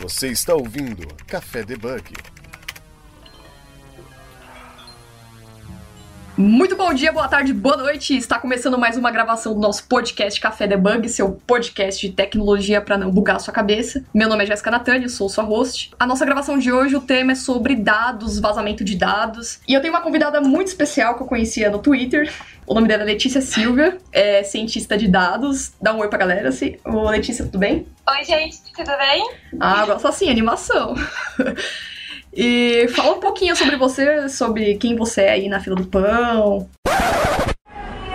Você está ouvindo Café Debug. Muito bom dia, boa tarde, boa noite. Está começando mais uma gravação do nosso podcast Café Debug, seu podcast de tecnologia para não bugar a sua cabeça. Meu nome é Jéssica Natânia, sou sua host. A nossa gravação de hoje, o tema é sobre dados, vazamento de dados. E eu tenho uma convidada muito especial que eu conhecia no Twitter. O nome dela é Letícia Silva, é cientista de dados. Dá um oi pra galera. assim. Ô, Letícia, tudo bem? Oi, gente, tudo bem? Ah, gosto assim, animação. E fala um pouquinho sobre você, sobre quem você é aí na fila do pão.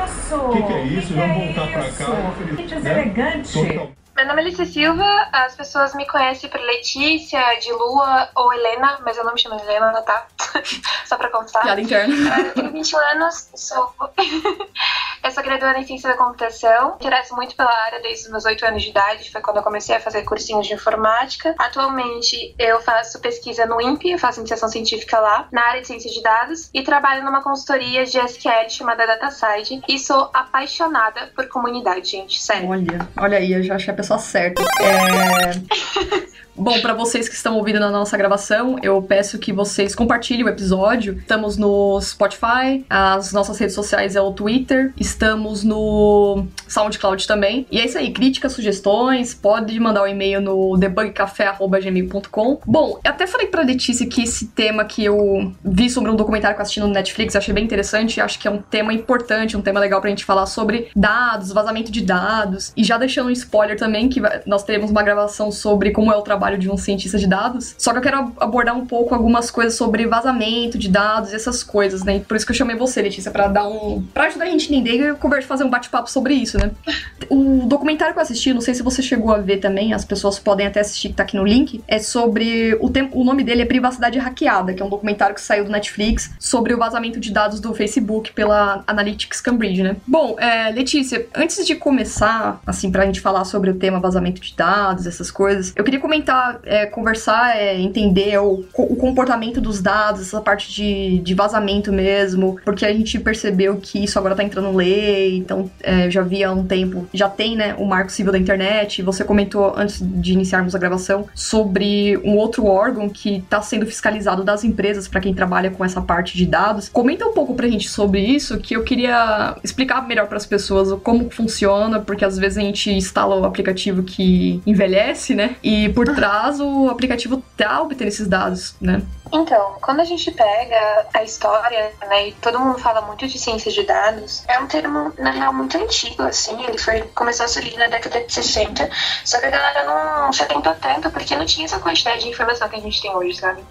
Isso! O que, que é isso? Que Vamos que voltar é pra isso? cá. Que né? deselegante! Total- Meu nome é Letícia Silva, as pessoas me conhecem por Letícia, de Lua ou Helena, mas eu não me chamo Helena, tá? Só pra constar. Piada interna. Eu tenho 21 anos, sou... eu sou graduada em Ciência da Computação, interesso muito pela área desde os meus 8 anos de idade, foi quando eu comecei a fazer cursinhos de informática. Atualmente eu faço pesquisa no INPE, eu faço iniciação científica lá, na área de ciência de dados, e trabalho numa consultoria de SQL chamada DataSide, e sou apaixonada por comunidade, gente, sério. Olha, olha aí, eu já achei a pessoa certa. É... Bom, pra vocês que estão ouvindo na nossa gravação, eu peço que vocês compartilhem o episódio. Estamos no Spotify, as nossas redes sociais é o Twitter, estamos no SoundCloud também. E é isso aí, críticas, sugestões, pode mandar um e-mail no debugcafé.gmail.com. Bom, eu até falei pra Letícia que esse tema que eu vi sobre um documentário que eu assisti no Netflix, achei bem interessante, acho que é um tema importante, um tema legal pra gente falar sobre dados, vazamento de dados. E já deixando um spoiler também, que nós teremos uma gravação sobre como é o trabalho de um cientista de dados. Só que eu quero ab- abordar um pouco algumas coisas sobre vazamento de dados e essas coisas, né? Por isso que eu chamei você, Letícia, pra dar um. pra ajudar a gente a entender e conversa, fazer um bate-papo sobre isso, né? O documentário que eu assisti, não sei se você chegou a ver também, as pessoas podem até assistir, que tá aqui no link, é sobre. O, tem... o nome dele é Privacidade Hackeada, que é um documentário que saiu do Netflix sobre o vazamento de dados do Facebook pela Analytics Cambridge, né? Bom, é, Letícia, antes de começar, assim, pra gente falar sobre o tema vazamento de dados, essas coisas, eu queria comentar, é, conversar, é, entender o, o comportamento dos dados, essa parte de, de vazamento mesmo, porque a gente percebeu que isso agora tá entrando lei, então é, já vi há um tempo, já tem, né, o Marco Civil da Internet, você comentou antes de iniciarmos a gravação sobre um outro órgão que tá sendo fiscalizado das empresas para quem trabalha com essa parte de dados. Comenta um pouco pra gente sobre isso, que eu queria explicar melhor para as pessoas como funciona, porque às vezes a gente instala o aplicativo que envelhece, né? E por trás o aplicativo tá obtendo esses dados, né? Então, quando a gente pega a história, né, e todo mundo fala muito de ciência de dados, é um termo, na real, muito antigo, assim, ele foi, começou a surgir na década de 60, só que a galera não se atentou tanto porque não tinha essa quantidade de informação que a gente tem hoje, sabe?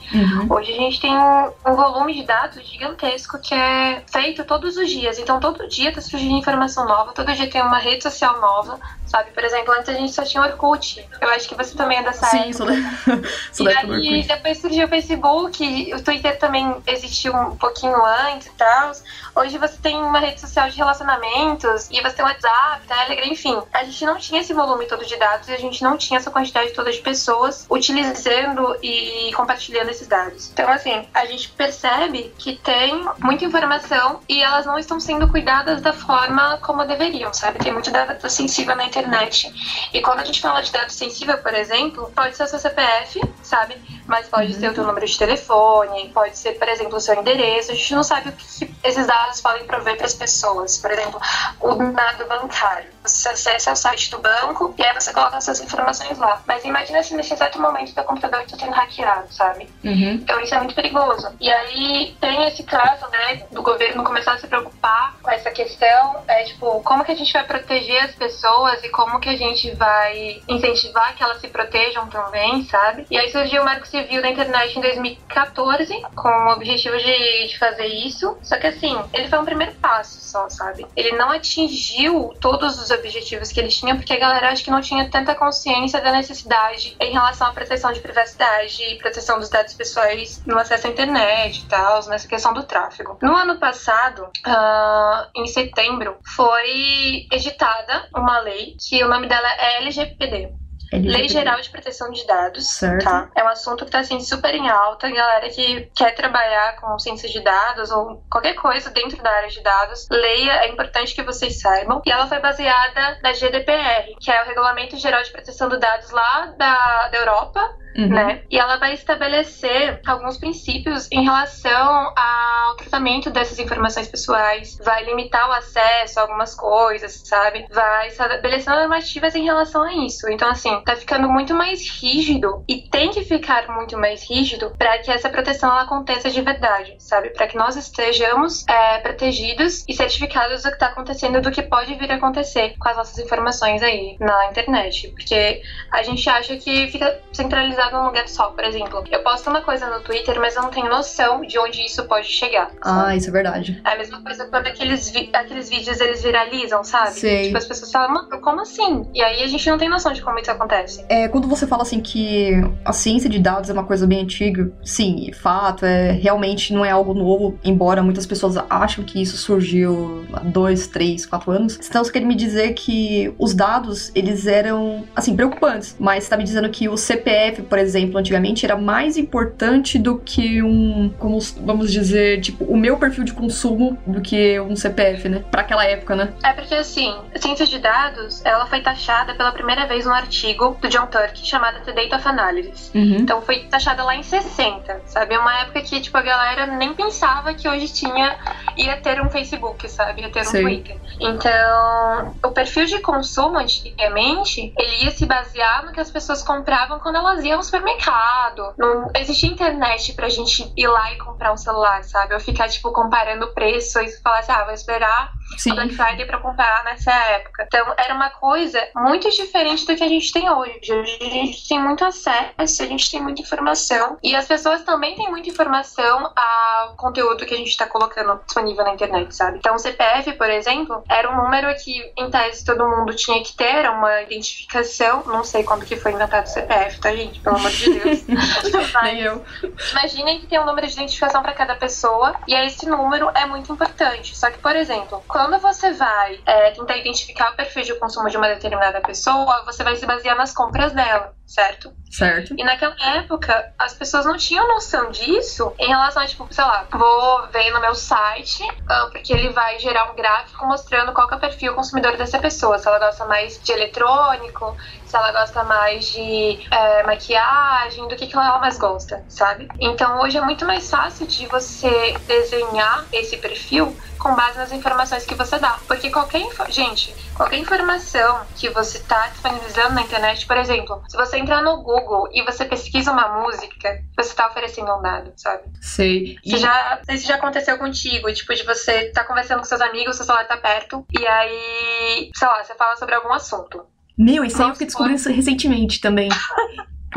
Hoje a gente tem um, um volume de dados gigantesco que é feito todos os dias. Então todo dia tá surgindo informação nova, todo dia tem uma rede social nova, sabe? Por exemplo, antes a gente só tinha Orkut. Eu acho que você também é dessa Sim, época. sou da, sou E da do aí depois surgiu o Facebook, o Twitter também existiu um pouquinho antes e tal. Hoje você tem uma rede social de relacionamentos, e você tem WhatsApp, Telegram, enfim. A gente não tinha esse volume todo de dados e a gente não tinha essa quantidade toda de pessoas utilizando e compartilhando esses dados. Então, assim, a gente percebe que tem muita informação e elas não estão sendo cuidadas da forma como deveriam, sabe? Tem muito dado sensível na internet. E quando a gente fala de dado sensível, por exemplo, pode ser o seu CPF, sabe? Mas pode ser o teu número de telefone, pode ser, por exemplo, o seu endereço. A gente não sabe o que que esses dados podem prover para as pessoas. Por exemplo, o dado bancário. Você acessa o site do banco e aí você coloca essas informações lá. Mas imagina se nesse exato momento o teu computador está sendo hackeado, sabe? Uhum. Então isso é muito perigoso. E aí tem esse caso, né, do governo começar a se preocupar com essa questão, é tipo, como que a gente vai proteger as pessoas e como que a gente vai incentivar que elas se protejam também, sabe? E aí surgiu o Marco Civil da Internet em 2014, com o objetivo de, de fazer isso. Só que assim, ele foi um primeiro passo só, sabe? Ele não atingiu todos os objetivos que ele tinha, porque a galera acho que não tinha tanta consciência da necessidade em relação à proteção de privacidade e proteção dos dados pessoais no acesso à internet e tal, nessa questão do tráfego. No ano passado, ah, em setembro, foi editada uma lei que o nome dela é LGPD. Lei Geral de Proteção de Dados, Certo. tá? É um assunto que tá assim super em alta. Galera que quer trabalhar com ciência de dados ou qualquer coisa dentro da área de dados, leia, é importante que vocês saibam. E ela foi baseada na GDPR, que é o Regulamento Geral de Proteção de Dados lá da, da Europa. Uhum. né? E ela vai estabelecer alguns princípios em relação ao tratamento dessas informações pessoais, vai limitar o acesso a algumas coisas, sabe? Vai estabelecer normativas em relação a isso. Então, assim, tá ficando muito mais rígido e tem que ficar muito mais rígido para que essa proteção ela aconteça de verdade, sabe? Para que nós estejamos é, protegidos e certificados do que tá acontecendo, do que pode vir a acontecer com as nossas informações aí na internet. Porque a gente acha que fica centralizado num lugar só, por exemplo. Eu posto uma coisa no Twitter, mas eu não tenho noção de onde isso pode chegar. sabe? Ah, isso é verdade. É a mesma coisa quando aqueles, vi- aqueles vídeos eles viralizam, sabe? Sei. Tipo, as pessoas falam, mano, como assim? E aí a gente não tem noção de como isso acontece. É, quando você fala assim que a ciência de dados é uma coisa bem antiga, sim, fato, é realmente não é algo novo, embora muitas pessoas acham que isso surgiu há dois, três, quatro anos. Então você quer me dizer que os dados, eles eram, assim, preocupantes, mas você tá me dizendo que o CPF, por exemplo, antigamente era mais importante do que um, como vamos dizer, tipo, o meu perfil de consumo do que um CPF, né? Pra aquela época, né? É porque, assim, a ciência de dados, ela foi taxada pela primeira vez num artigo do John Turk chamado The Data of Analysis. Uhum. Então foi taxada lá em 60, sabe? Uma época que, tipo, a galera nem pensava que hoje tinha, ia ter um Facebook, sabe? Ia ter um Sei. Twitter. Então, o perfil de consumo antigamente, ele ia se basear no que as pessoas compravam quando elas iam supermercado. Não existia internet pra gente ir lá e comprar um celular, sabe? Ou ficar, tipo, comparando preço e falar assim, ah, vou esperar Sim. a Black Friday pra comprar nessa época. Então era uma coisa muito diferente do que a gente tem hoje. Hoje a gente tem muito acesso, a gente tem muita informação e as pessoas também têm muita informação ao conteúdo que a gente tá colocando disponível na internet, sabe? Então o CPF, por exemplo, era um número que em tese todo mundo tinha que ter, era uma identificação. Não sei quando que foi inventado o CPF, tá, gente? Pelo amor de Deus. Nem eu. Imaginem que tem um número de identificação para cada pessoa e esse número é muito importante. Só que, por exemplo, quando você vai é, tentar identificar o perfil de consumo de uma determinada pessoa, você vai se basear nas compras dela, certo? Certo. E naquela época, as pessoas não tinham noção disso em relação a, tipo, sei lá, vou ver no meu site, ah, porque ele vai gerar um gráfico mostrando qual é o perfil consumidor dessa pessoa. Se ela gosta mais de eletrônico, se ela gosta mais de é, maquiagem, do que, que ela mais gosta, sabe? Então hoje é muito mais fácil de você desenhar esse perfil com base nas informações que você dá. Porque qualquer info... gente, qualquer informação que você está disponibilizando na internet, por exemplo, se você entrar no Google e você pesquisa uma música, você está oferecendo um dado, sabe? Sei. Você E- já, se já aconteceu contigo, tipo, de você tá conversando com seus amigos, seu celular tá perto, e aí, sei lá, você fala sobre algum assunto. Meu, isso aí eu fiquei descobrindo isso recentemente também.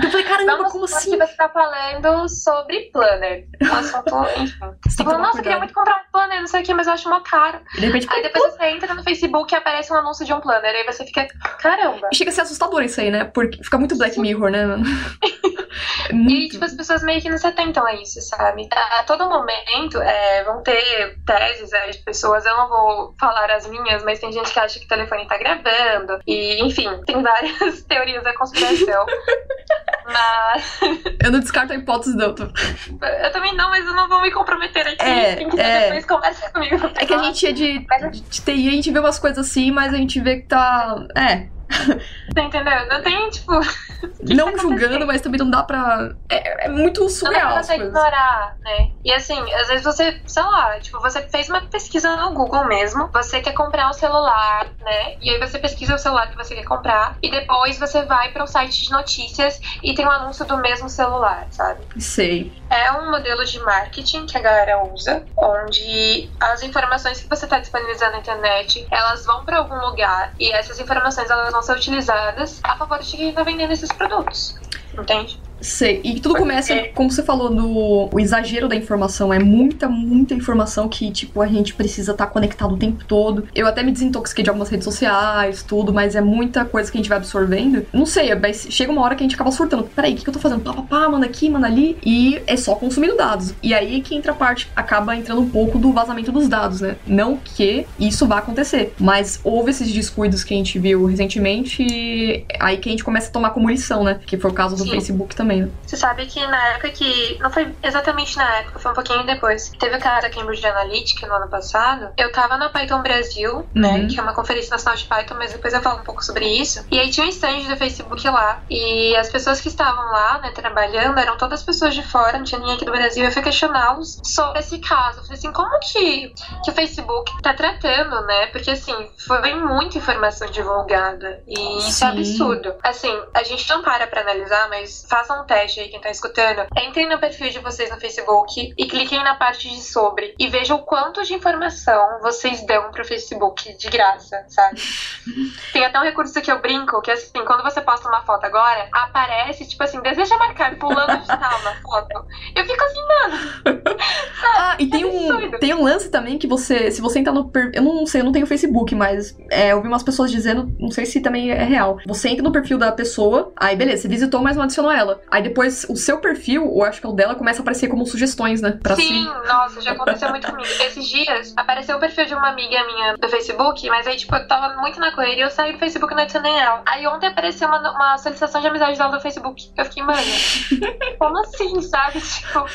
Eu falei, caramba, Vamos como assim? que você tá falando sobre planner. Um assunto, enfim. Você falou, nossa, eu queria muito comprar um planner, não sei o que, mas eu acho mó caro. E de repente, Aí depois você entra no Facebook e aparece um anúncio de um planner. Aí você fica, caramba. chega a ser assustador isso aí, né? Porque fica muito Black Mirror, né, mano? É E tipo, as pessoas meio que não se atentam a isso, sabe? A todo momento é, vão ter teses aí de pessoas, eu não vou falar as minhas, mas tem gente que acha que o telefone tá gravando. E, enfim, tem várias teorias da conspiração. Mas Eu não descarto a hipótese, não. Eu também não, mas eu não vou me comprometer aqui. É, Quem quiser é. depois conversa comigo. É que a gente é de, de TI, a gente vê umas coisas assim, mas a gente vê que tá. É. Tá entendendo? Não tem, tipo, não tá julgando, mas também não dá pra. É, é muito não dá surreal pra ignorar, né? E assim, às vezes você, sei lá, tipo, você fez uma pesquisa no Google mesmo, você quer comprar um celular, né? E aí você pesquisa o celular que você quer comprar, e depois você vai para um site de notícias e tem um anúncio do mesmo celular, sabe? Sei. É um modelo de marketing que a galera usa, onde as informações que você está disponibilizando na internet, elas vão para algum lugar e essas informações elas vão ser utilizadas a favor de quem está vendendo esses produtos. Entende? Sei. E tudo começa, como você falou, no o exagero da informação. É muita, muita informação que, tipo, a gente precisa estar conectado o tempo todo. Eu até me desintoxiquei de algumas redes sociais, tudo, mas é muita coisa que a gente vai absorvendo. Não sei, mas chega uma hora que a gente acaba surtando. Peraí, o que, que eu tô fazendo? Pá, pá, pá, manda aqui, manda ali. E é só consumindo dados. E aí que entra a parte, acaba entrando um pouco do vazamento dos dados, né? Não que isso vá acontecer, mas houve esses descuidos que a gente viu recentemente, aí que a gente começa a tomar como lição, né? Que foi o caso do Sim. Facebook também. Né? Você sabe que na época que. Não foi exatamente na época, foi um pouquinho depois. Teve o cara da Cambridge Analytica no ano passado. Eu tava na Python Brasil, né? Uhum. Que é uma conferência nacional de Python, mas depois eu falo um pouco sobre isso. E aí tinha um stand do Facebook lá. E as pessoas que estavam lá, né, trabalhando, eram todas pessoas de fora, não tinha ninguém aqui do Brasil. Eu fui questioná-los sobre esse caso. Eu falei assim, como que, que o Facebook tá tratando, né? Porque assim, foi muita informação divulgada. E isso é Sim. absurdo. Assim, a gente não para pra analisar, mas façam um teste aí, quem tá escutando. Entrem no perfil de vocês no Facebook e cliquem na parte de sobre e vejam o quanto de informação vocês dão pro Facebook de graça, sabe? Tem até um recurso que eu brinco, que assim, quando você posta uma foto agora, aparece, tipo assim, deseja marcar pulando de tal na foto. Eu fico assim, mano. Ah, e tem um, absurdo. tem um lance também que você, se você entrar no perfil, eu não sei, eu não tenho Facebook, mas é, eu vi umas pessoas dizendo, não sei se também é real. Você entra no perfil da pessoa, aí beleza, você visitou, mas não adicionou ela. Aí depois o seu perfil, ou acho que é o dela, começa a aparecer como sugestões, né? Pra Sim, si. nossa, já aconteceu muito comigo. Esses dias apareceu o perfil de uma amiga minha do Facebook, mas aí, tipo, eu tava muito na correria e eu saí do Facebook e não adicionei ela. Aí ontem apareceu uma, uma solicitação de amizade dela do Facebook. Eu fiquei, mano, como assim, sabe? Tipo,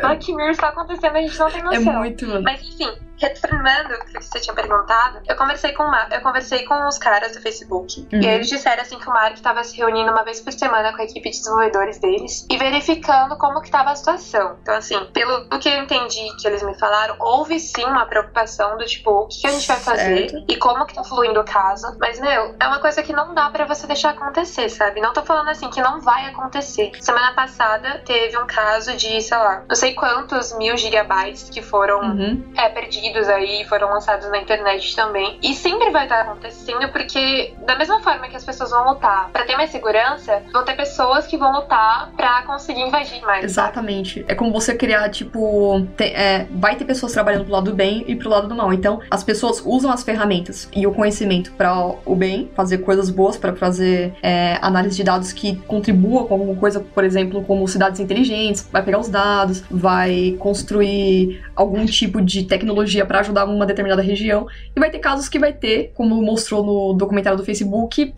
Black Mirror está acontecendo, a gente não tem É noção. muito, mano. Mas enfim, retornando o que você tinha perguntado, eu conversei com Mar- eu conversei com os caras do Facebook. Uhum. E eles disseram assim que o Mark estava se reunindo uma vez por semana com a equipe de desenvolvedores deles e verificando como que estava a situação. Então, assim, pelo que eu entendi que eles me falaram, houve sim uma preocupação do tipo, o que que a gente vai fazer Certo. e como que tá fluindo o caso. Mas, meu, é uma coisa que não dá pra você deixar acontecer, sabe? Não tô falando assim que não vai acontecer. Semana passada teve um caso de, sei lá, não sei quantos mil gigabytes que foram Uhum. é, perdidos aí, foram lançados na internet também. E sempre vai estar acontecendo, porque da mesma forma que as pessoas vão lutar pra ter mais segurança, vão ter pessoas que vão lutar pra conseguir invadir mais. Exatamente. É como você criar, tipo. é, vai ter pessoas trabalhando pro lado do bem e pro lado do mal. Então, as pessoas usam as ferramentas e o conhecimento para o bem, fazer coisas boas, para fazer é, análise de dados que contribuam com alguma coisa, por exemplo, como cidades inteligentes, vai pegar os dados, vai construir algum tipo de tecnologia para ajudar uma determinada região. E vai ter casos que vai ter, como mostrou no documentário do Facebook,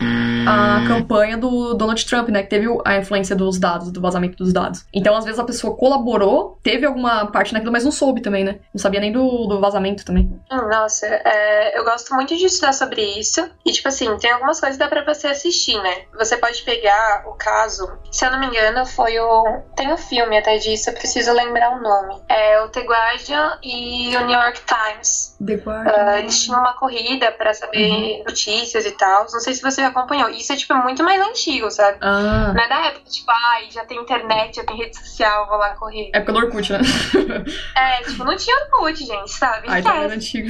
a campanha do Donald Trump, né? Que teve a influência dos dados, do vazamento dos dados. Então, às vezes, a pessoa colaborou, teve alguma parte naquilo, mas não soube também, né? Não sabia nem do, do vazamento também. Hum, Nossa, é, eu gosto muito de estudar sobre isso. E, tipo assim, tem algumas coisas que dá pra você assistir, né? Você pode pegar o caso, se eu não me engano, foi o. Tem um filme até disso, eu preciso lembrar o nome. É o The Guardian e o New York Times. The Ah, eles tinham uma corrida pra saber notícias e tal. Não sei se você acompanhou. Isso é, tipo, muito mais antigo, sabe? Ah, Não é da época, tipo, ai, já tem internet, já tem rede social, vou lá correr. época do Orkut, né? É, tipo, não tinha Orkut, gente, sabe? Ai, Esquece. vendo antigo.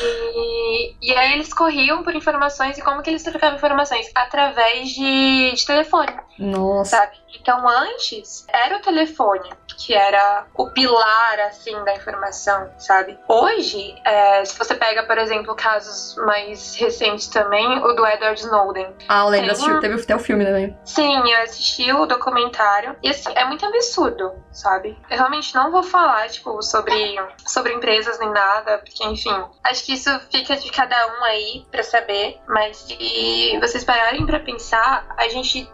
E, e aí eles corriam por informações e como que eles trocavam informações? Através de, de telefone, Nossa. sabe? Então antes era o telefone que era o pilar assim da informação, sabe? Hoje, é, se você pega, por exemplo, casos mais recentes também, o do Edward Snowden. Ah, assistiu, um- teve até o filme também. Sim, eu assisti o documentário e assim, é muito absurdo, sabe? Eu realmente não vou falar, tipo, sobre, sobre empresas nem nada, porque, enfim, acho que isso fica de cada um aí pra saber, mas se vocês pararem pra pensar, a gente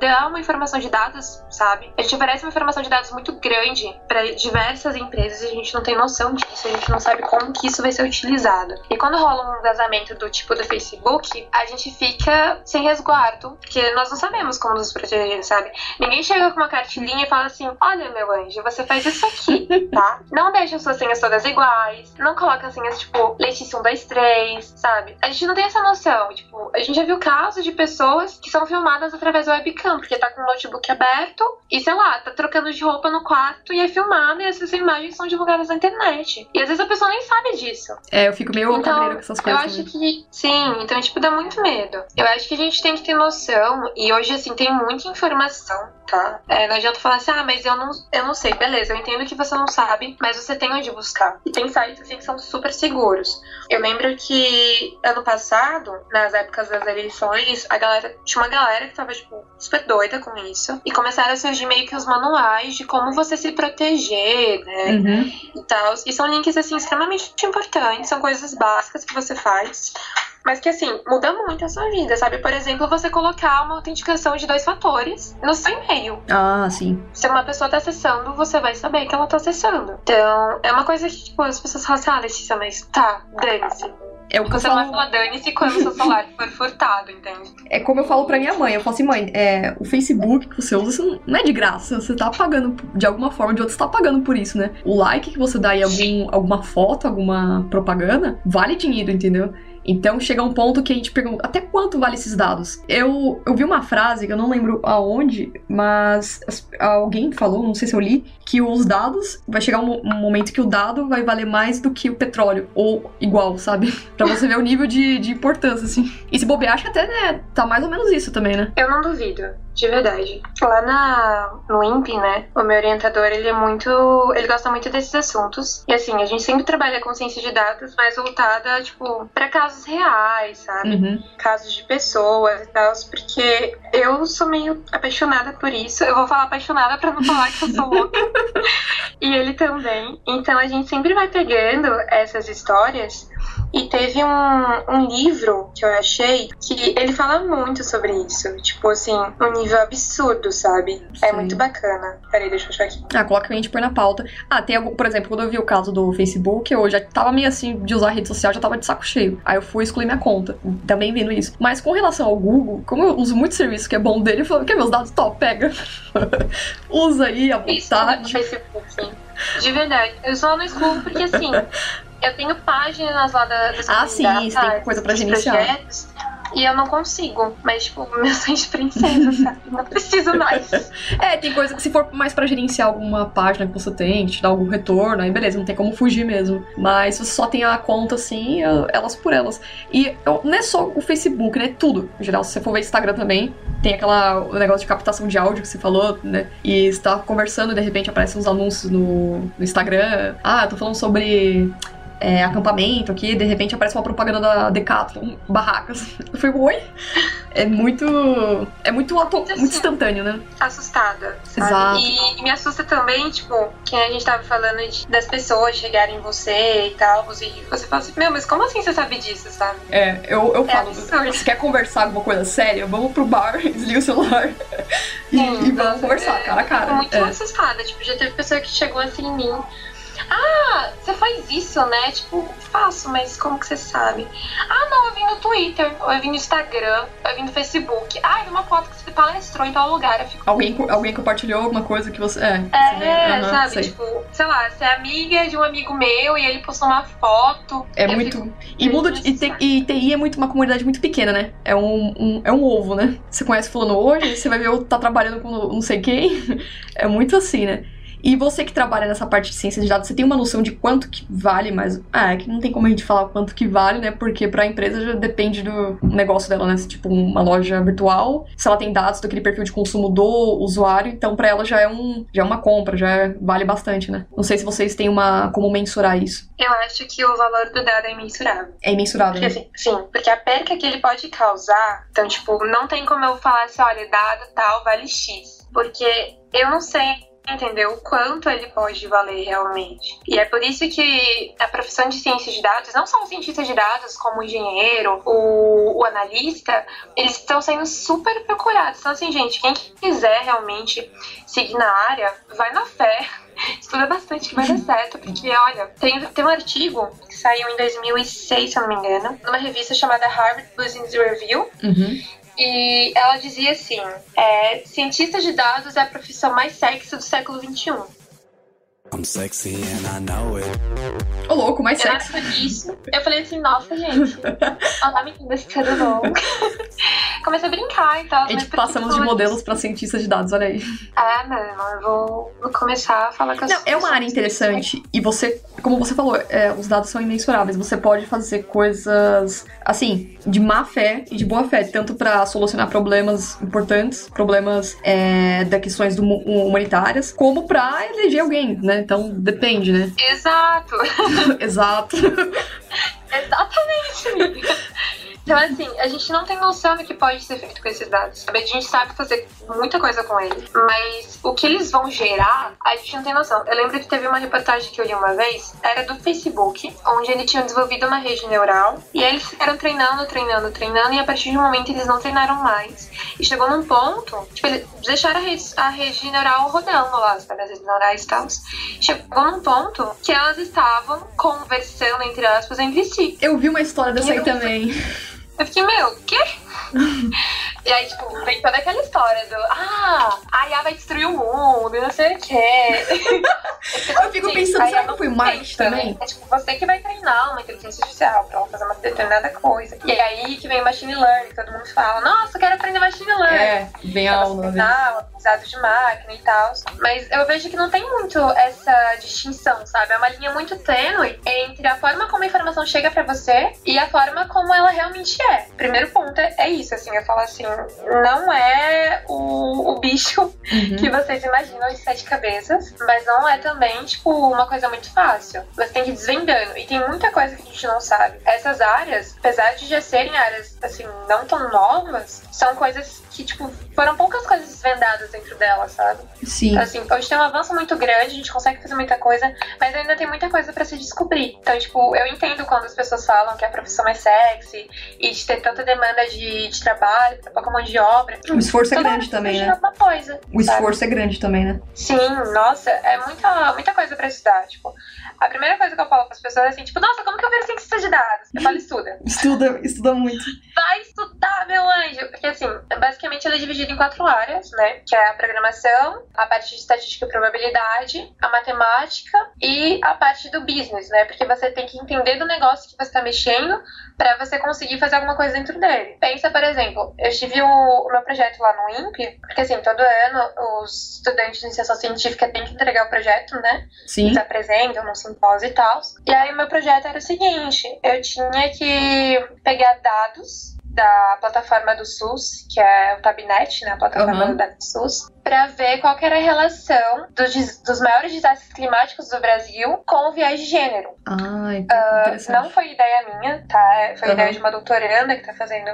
dá uma informação de dados, sabe? A gente oferece uma informação de dados muito grande pra diversas empresas e a gente não tem noção disso, a gente não sabe como que isso vai ser utilizado. E quando rola um vazamento do tipo do Facebook, a gente fica sem resguardo, porque nós não sabemos como nos proteger, sabe? Ninguém chega com uma cartilinha e fala assim: Olha, meu anjo, você faz isso aqui, tá? Não deixa suas senhas todas iguais, não coloca senhas tipo Letícia 123, sabe? A gente não tem essa noção. Tipo, a gente já viu casos de pessoas que são filmadas através do webcam, porque tá com o notebook aberto e, sei lá, tá trocando de roupa no quarto e é filmada e essas imagens são divulgadas na internet. E às vezes a pessoa nem sabe disso. É, eu fico meio Então, com essas Eu coisas. acho também. que sim, então tipo dá muito medo. Eu acho que a gente tem que ter noção e hoje assim tem muita informação, tá? É, não adianta falar assim, ah, mas eu não, eu não sei, beleza? Eu entendo que você não sabe, mas você tem onde buscar. E tem sites assim que são super seguros. Eu lembro que ano passado, nas épocas das eleições, a galera tinha uma galera que tava tipo super doida com isso e começaram a surgir meio que os manuais de como você se proteger, né? Uhum. e tal. E são links, assim, extremamente importantes, são coisas básicas que você faz. Mas que assim, muda muito a sua vida, sabe? Por exemplo, você colocar uma autenticação de dois fatores no seu e-mail. Ah, sim. Se uma pessoa tá acessando, você vai saber que ela tá acessando. Então, é uma coisa que, tipo, as pessoas falam assim, ah, Letícia, mas tá, dane-se. É o que não vai falo. falar dane-se quando o seu celular for furtado, entende? É como eu falo pra minha mãe. Eu falo assim, mãe, é, o Facebook que você usa isso não é de graça. Você tá pagando de alguma forma, de outra, você tá pagando por isso, né? O like que você dá em algum, alguma foto, alguma propaganda, vale dinheiro, entendeu? Então chega um ponto que a gente pergunta até quanto vale esses dados? Eu, eu vi uma frase que eu não lembro aonde, mas as- alguém falou, não sei se eu li, que os dados vai chegar um, um momento que o dado vai valer mais do que o petróleo, ou igual, sabe? Pra você ver o nível de, de importância, assim. E se bobear, acho que até né, tá mais ou menos isso também, né? Eu não duvido, de verdade. Lá na, no INPE, né, o meu orientador, ele é muito... Ele gosta muito desses assuntos. E assim, a gente sempre trabalha com ciência de dados, mas voltada, tipo, pra casos reais, sabe? Uhum. casos de pessoas e tal, porque eu sou meio apaixonada por isso. Eu vou falar apaixonada pra não falar que eu sou louca. e ele também. Então a gente sempre vai pegando essas histórias. E teve um, um livro que eu achei que ele fala muito sobre isso. Tipo assim, um nível absurdo, sabe? É Sim. muito bacana. Peraí, deixa eu achar aqui. Ah, coloca que a gente põe na pauta. Ah, tem algum, por exemplo, quando eu vi o caso do Facebook, eu já tava meio assim de usar rede social, já tava de saco cheio. Aí eu fui excluir minha conta, também vendo isso. Mas com relação ao Google, como eu uso muito serviço que é bom dele, eu falei, quer meus dados? Top, pega. Usa aí à Isso vontade. Facebook. De verdade. Eu só não excluo porque assim, eu tenho páginas lá da, das Ah, sim, você tem coisa pra gerenciar. projetos, E eu não consigo. Mas, tipo, meu sonho de princesa, sabe? Não preciso mais. É, tem coisa que se for mais pra gerenciar alguma página que você tem, te dar algum retorno, aí beleza, não tem como fugir mesmo. Mas você só tem a conta assim, é- elas por elas. E não é só o Facebook, né? Tudo. Em geral, se você for ver Instagram também, tem aquela o negócio de captação de áudio que você falou, né? E você tá conversando e de repente aparecem uns anúncios no, no Instagram. Ah, tô falando sobre. É, acampamento aqui, de repente aparece uma propaganda da Decathlon, barracas. Eu falei, oi? É muito. É muito, auto, Muito assim. instantâneo, né? assustada, sabe? Exato. E, e me assusta também, tipo, que a gente tava falando de- das pessoas chegarem em você e tal, e você fala assim, meu, mas como assim você sabe disso, sabe? É, eu, eu É falo, absurdo. você quer conversar alguma coisa séria? Vamos pro bar, desliga o celular e, e vamos conversar, cara a Eu fico cara. muito É. assustada, tipo, já teve pessoa que chegou assim em mim. Ah, você faz isso, né? Tipo, faço, mas como que você sabe? Ah, não, eu vim no Twitter, ou eu vim no Instagram, ou eu vim no Facebook. Ah, eu vi uma foto que você palestrou em tal lugar. Eu fico. Alguém, alguém compartilhou alguma coisa que você. É, É, você aham, sabe? sei. Tipo, sei lá, você é amiga de um amigo meu e ele postou uma foto. É eu muito. fico- E muda de- e, te- e TI é muito uma comunidade muito pequena, né? É um, um- é um ovo, né? Você conhece fulano hoje, você vai ver o tá trabalhando com não sei quem. É muito assim, né? E você que trabalha nessa parte de ciência de dados, você tem uma noção de quanto que vale, mas ah, é que não tem como a gente falar quanto que vale, né? Porque pra empresa já depende do negócio dela, né? Se, Tipo, uma loja virtual, se ela tem dados daquele perfil de consumo do usuário, então pra ela já é um, já é uma compra, já é- vale bastante, né? Não sei se vocês têm uma como mensurar isso. Eu acho que o valor do dado é imensurável. É imensurável. Porque, né? assim, sim, porque a perca que ele pode causar, então, tipo, não tem como eu falar assim, olha, dado tal vale X. Porque eu não sei entender o quanto ele pode valer realmente. E é por isso que a profissão de ciência de dados, não só o cientista de dados, como o engenheiro, o, o analista, eles estão sendo super procurados. Então, assim, gente, quem quiser realmente seguir na área, vai na fé. Estuda bastante que vai dar certo, porque olha, tem, tem um artigo que saiu em 2006, se eu não me engano, numa revista chamada Harvard Business Review, Uhum. E ela dizia assim: é, cientista de dados é a profissão mais sexy do século XXI. I'm sexy and I know it. Ô, louco, mais Eu sexo. acho isso. Eu falei assim, nossa, gente. Olá, meninas, tudo bom? Comecei a brincar e tal. A gente passamos de modelos pra cientistas de dados, olha aí. É, mano, eu vou, começar a falar com as Não, é uma área interessante e você, como você falou, é, os dados são imensuráveis. Você pode fazer coisas, assim, de má fé e de boa fé, tanto pra solucionar problemas importantes, problemas é, da questões do, humanitárias, como pra eleger alguém, né? Então depende, né? Exato. Exato. Exatamente, amiga. Então, assim, a gente não tem noção do que pode ser feito com esses dados. Sabe? A gente sabe fazer muita coisa com eles, mas o que eles vão gerar, a gente não tem noção. Eu lembro que teve uma reportagem que eu li uma vez, era do Facebook, onde eles tinham desenvolvido uma rede neural e aí eles ficaram treinando, treinando, treinando, e a partir de um momento eles não treinaram mais. E chegou num ponto, tipo, eles deixaram a rede, a rede neural rodando lá, sabe, as redes neurais e tal. Chegou num ponto que elas estavam conversando, entre aspas, entre si. Eu vi uma história dessa aí também. Eu fiquei, meu, o quê? e aí, tipo, vem toda aquela história do Ah, a IA vai destruir o mundo e não sei o quê. Eu fico pensando, será que não foi marketing também? É tipo, você que vai treinar uma inteligência artificial pra ela fazer uma determinada coisa. E aí que vem o machine learning, todo mundo fala, nossa, eu quero aprender machine learning. É, bem Pra aula. Aprendizado de máquina e tal. Mas eu vejo que não tem muito essa distinção, sabe? É uma linha muito tênue entre a forma como a informação chega pra você e a forma como ela realmente é. Primeiro ponto é é isso, assim, eu falo assim, não é o, o bicho Uhum. que vocês imaginam de sete cabeças, mas não é também, tipo, uma coisa muito fácil. Você tem que ir desvendando. E tem muita coisa que a gente não sabe. Essas áreas, apesar de já serem áreas, assim, não tão novas, são coisas que, tipo, foram poucas coisas desvendadas dentro delas, sabe? Sim. Então, assim, hoje tem um avanço muito grande, a gente consegue fazer muita coisa, mas ainda tem muita coisa pra se descobrir. Então, tipo, eu entendo quando as pessoas falam que a profissão é sexy e de ter tanta demanda de, de trabalho, pouca mão de obra. O esforço é grande também, né? de alguma coisa. O sabe? esforço é grande também, né? Sim, nossa, é muita, muita coisa pra estudar. Tipo, a primeira coisa que eu falo pras pessoas é assim, tipo, nossa, como que eu viro cientista de dados? Eu falo, estuda. Estuda, estuda muito. Vai estudar, meu anjo! Porque assim, basicamente ela é dividida em quatro áreas, né? Que é a programação, a parte de estatística e probabilidade, a matemática e a parte do business, né? Porque você tem que entender do negócio que você está mexendo para você conseguir fazer alguma coisa dentro dele. Pensa, por exemplo, eu tive o, o meu projeto lá no INPE, porque assim, todo ano os estudantes de iniciação científica têm que entregar o projeto, né? Sim. Eles apresentam num simpósio e tal. E aí o meu projeto era o seguinte, eu tinha que pegar dados da plataforma do SUS, que é o Tabnet, né, a plataforma Uhum. do SUS, para ver qual era a relação dos, dos maiores desastres climáticos do Brasil com o viés de gênero. Ai, Não interessante. foi ideia minha, tá? Foi Uhum. ideia de uma doutoranda que tá fazendo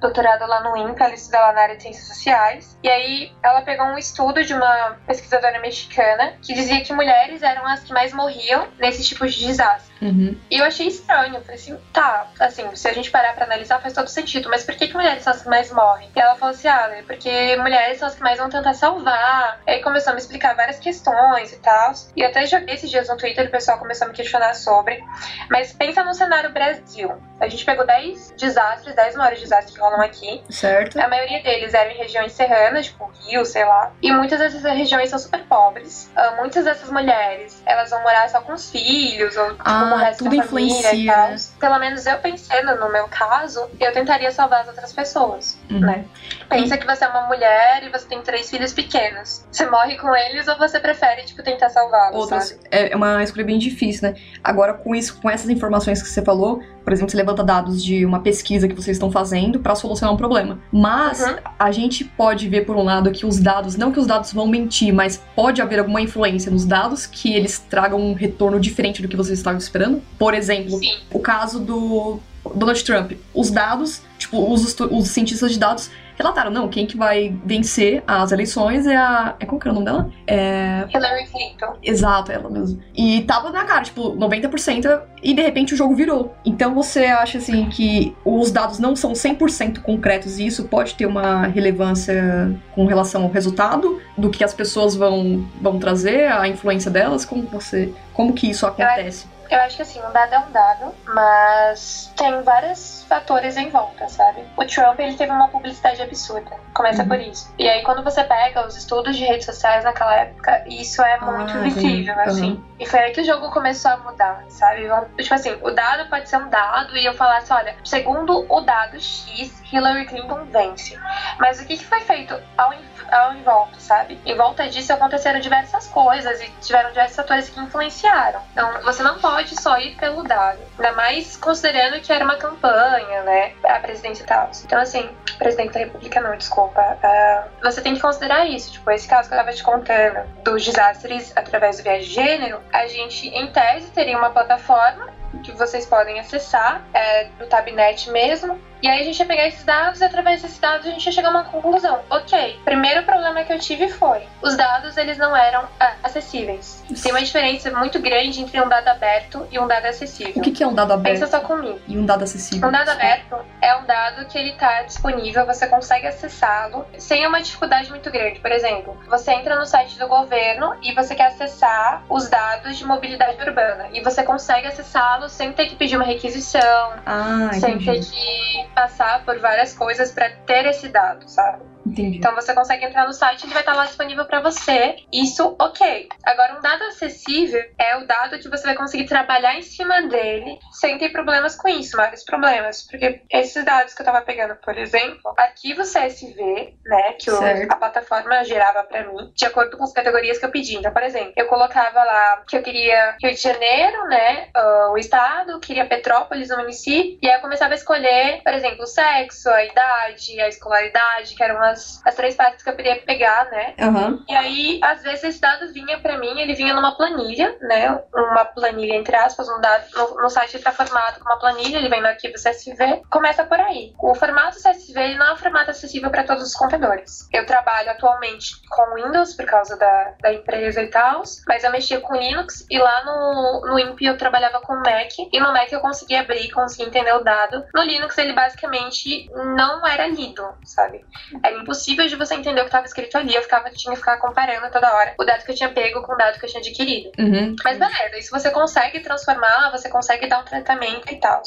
doutorado lá no INPE, ela estuda lá na área de ciências sociais. E aí ela pegou um estudo de uma pesquisadora mexicana que dizia que mulheres eram as que mais morriam nesses tipos de desastre. Uhum. E eu achei estranho. Eu falei assim, tá, assim, se a gente parar pra analisar faz todo sentido, mas por que, que mulheres são as que mais morrem? E ela falou assim, ah, é porque mulheres são as que mais vão tentar salvar. Aí começou a me explicar várias questões e tal. E eu até joguei esses dias no Twitter, o pessoal começou a me questionar sobre. Mas pensa no cenário Brasil. A gente pegou 10 desastres, 10 maiores desastres que rolam aqui. Certo. A maioria deles eram em regiões serranas, tipo Rio, sei lá. E muitas dessas regiões são super pobres. Ah, muitas dessas mulheres, elas vão morar só com os filhos, ou tipo, Ah, com o resto tudo da família e influencia, tal. né? Pelo menos eu pensando no meu caso, eu tentaria salvar as outras pessoas, Uhum. né? Pensa que você é uma mulher e você tem três filhos pequenos. Você morre com eles ou você prefere, tipo, tentar salvá-los, Outras, sabe? é uma escolha bem difícil, né? Agora, com isso, com essas informações que você falou, por exemplo, você levanta dados de uma pesquisa que vocês estão fazendo para solucionar um problema. Mas Uhum. a gente pode ver, por um lado, que os dados, não que os dados vão mentir, mas pode haver alguma influência nos dados que eles tragam um retorno diferente do que vocês estavam esperando. Por exemplo, Sim. o caso do Donald Trump. Os dados, tipo, os, os cientistas de dados relataram, não, quem que vai vencer as eleições é a... É, como que era o nome dela? É... Hillary Clinton. Exato, ela mesmo. E tava na cara, tipo, 90% e de repente o jogo virou. Então você acha assim que os dados não são 100% concretos e isso pode ter uma relevância com relação ao resultado do que as pessoas vão, vão trazer, a influência delas? Como você, como que isso acontece? Eu acho que assim, um dado é um dado, mas tem vários fatores em volta, sabe? O Trump, ele teve uma publicidade absurda. Começa Uhum. por isso. E aí, quando você pega os estudos de redes sociais naquela época, isso é muito Ah, visível, entendi. assim. Uhum. E foi aí que o jogo começou a mudar, sabe? Tipo assim, o dado pode ser um dado e eu falasse, olha, segundo o dado X, Hillary Clinton vence. Mas o que, que foi feito ao, em- ao em volta, sabe? Em volta disso aconteceram diversas coisas e tiveram diversos fatores que influenciaram. Então, você não pode só ir pelo dado. Ainda mais considerando que era uma campanha, né? A presidência e tal. Então, assim, presidente da república não, desculpa. Ah, você tem que considerar isso. Tipo, esse caso que eu tava te contando, dos desastres através do viés de gênero, a gente, em tese, teria uma plataforma que vocês podem acessar, é, do Tabnet mesmo, E aí a gente ia pegar esses dados e através desses dados a gente ia chegar a uma conclusão. Ok, primeiro problema que eu tive foi os dados eles não eram ah, acessíveis. Tem uma diferença muito grande entre um dado aberto e um dado acessível. O que, que é um dado aberto Pensa só comigo. e um dado acessível? Um dado aberto é um dado que ele está disponível, você consegue acessá-lo sem uma dificuldade muito grande. Por exemplo, você entra no site do governo e você quer acessar os dados de mobilidade urbana e você consegue acessá-lo sem ter que pedir uma requisição, Ah, sem ter entendi. que passar por várias coisas para ter esse dado, sabe? Entendi. Então você consegue entrar no site ele vai estar lá disponível para você. Isso, ok. Agora, um dado acessível é o dado que você vai conseguir trabalhar em cima dele sem ter problemas com isso, vários problemas. Porque esses dados que eu tava pegando, por exemplo, arquivo CSV, né, que o- a plataforma gerava para mim, de acordo com as categorias que eu pedi. Então, por exemplo, eu colocava lá que eu queria Rio de Janeiro, né, ah, o estado, queria Petrópolis, o município, e aí eu começava a escolher, por exemplo, o sexo, a idade, a escolaridade, que eram as, as três partes que eu poderia pegar, né, Aham. e aí, às vezes, esse dado vinha pra mim, ele vinha numa planilha, né? Uma planilha, entre aspas, um dado. No, no site ele tá formado com uma planilha, ele vem no arquivo CSV. Começa por aí. O formato CSV não é um formato acessível para todos os computadores. Eu trabalho atualmente com Windows por causa da, da empresa e tal, mas eu mexia com Linux e lá no, no INPE eu trabalhava com Mac. E no Mac eu conseguia abrir, conseguia entender o dado. No Linux ele basicamente não era lido, sabe? Era impossível de você entender o que estava escrito ali. Eu ficava, tinha que ficar comparando toda hora o dado que eu tinha pego com o dado que eu tinha adquirido. Uhum. Mas beleza, isso você consegue transformar, você consegue dar um tratamento e tal.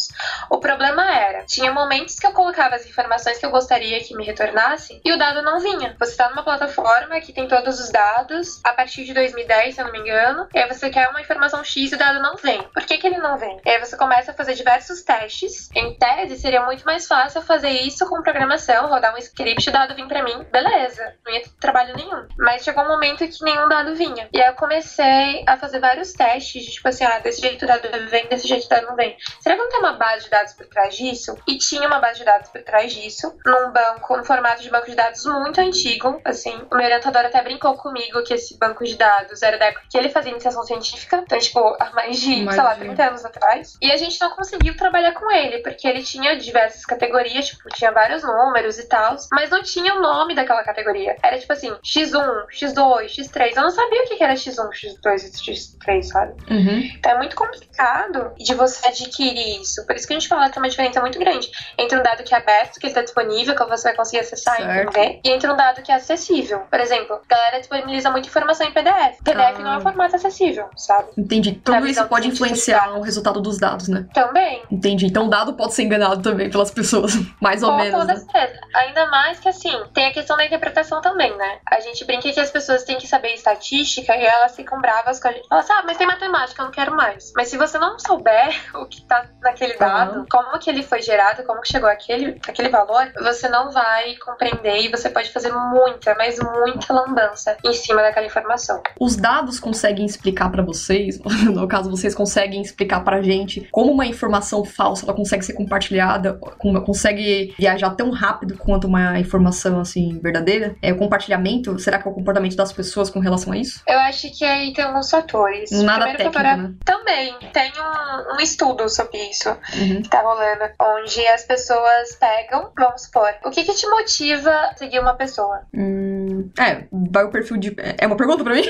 O problema era, tinha momentos que eu colocava as informações que eu gostaria que me retornassem e o dado não vinha. Você está numa plataforma que tem todos os dados a partir de 2010, se eu não me engano, e aí você quer uma informação X e o dado não vem. Por que, que ele não vem? E aí você começa a fazer diversos testes. Em tese, seria muito mais fácil fazer isso com programação, rodar um script e o dado vir pra mim, beleza, não ia ter trabalho nenhum. Mas chegou um momento que nenhum dado vinha. E aí eu comecei a fazer vários testes, de, tipo assim, ah, desse jeito o dado vem, desse jeito o dado não vem. Será que não tem uma base de dados por trás disso? E tinha uma base de dados por trás disso, num banco, no formato de banco de dados muito antigo, assim. O meu orientador até brincou comigo que esse banco de dados era da época que ele fazia iniciação científica, então, tipo, há mais de, sei lá, Imagina. 30 anos atrás. E a gente não conseguiu trabalhar com ele, porque ele tinha diversas categorias, tipo, tinha vários números e tal, mas não tinha o nome daquela categoria. Era tipo assim, X1, X2, X3. Eu não sabia o que era X1, X2 e X3, sabe? Uhum. Então é muito complicado de você adquirir isso. Por isso que a gente fala que tem uma diferença muito grande entre um dado que é aberto, que está disponível, que você vai conseguir acessar e Certo. entender, e entre um dado que é acessível. Por exemplo, a galera disponibiliza muita informação em PDF. PDF Ah. não é um formato acessível, sabe? Entendi. Tudo isso pode influenciar o resultado dos dados, né? Também. Entendi. Então o dado pode ser enganado também pelas pessoas. Mais ou Com menos. toda Né? certeza. Ainda mais que assim, tem a questão da interpretação também, né? A gente brinca que as pessoas têm que saber estatística e elas ficam bravas com a gente. Assim, ah, mas tem matemática, eu não quero mais. Mas se você não souber o que tá naquele dado, Aham. como que ele foi gerado, como que chegou aquele, aquele valor, você não vai compreender e você pode fazer muita, mas muita lambança em cima daquela informação. Os dados conseguem explicar pra vocês, no caso vocês conseguem explicar pra gente como uma informação falsa ela consegue ser compartilhada, como- consegue viajar tão rápido quanto uma informação assim verdadeira? É o compartilhamento? Será que é o comportamento das pessoas com relação a isso? Eu acho que aí tem alguns fatores. Nada Primeiro técnico, fator é- né? Também tem um, um estudo sobre isso. Uhum. que tá rolando, onde as pessoas pegam, vamos supor, o que que te motiva a seguir uma pessoa? Hum, é, vai o perfil de. É uma pergunta pra mim?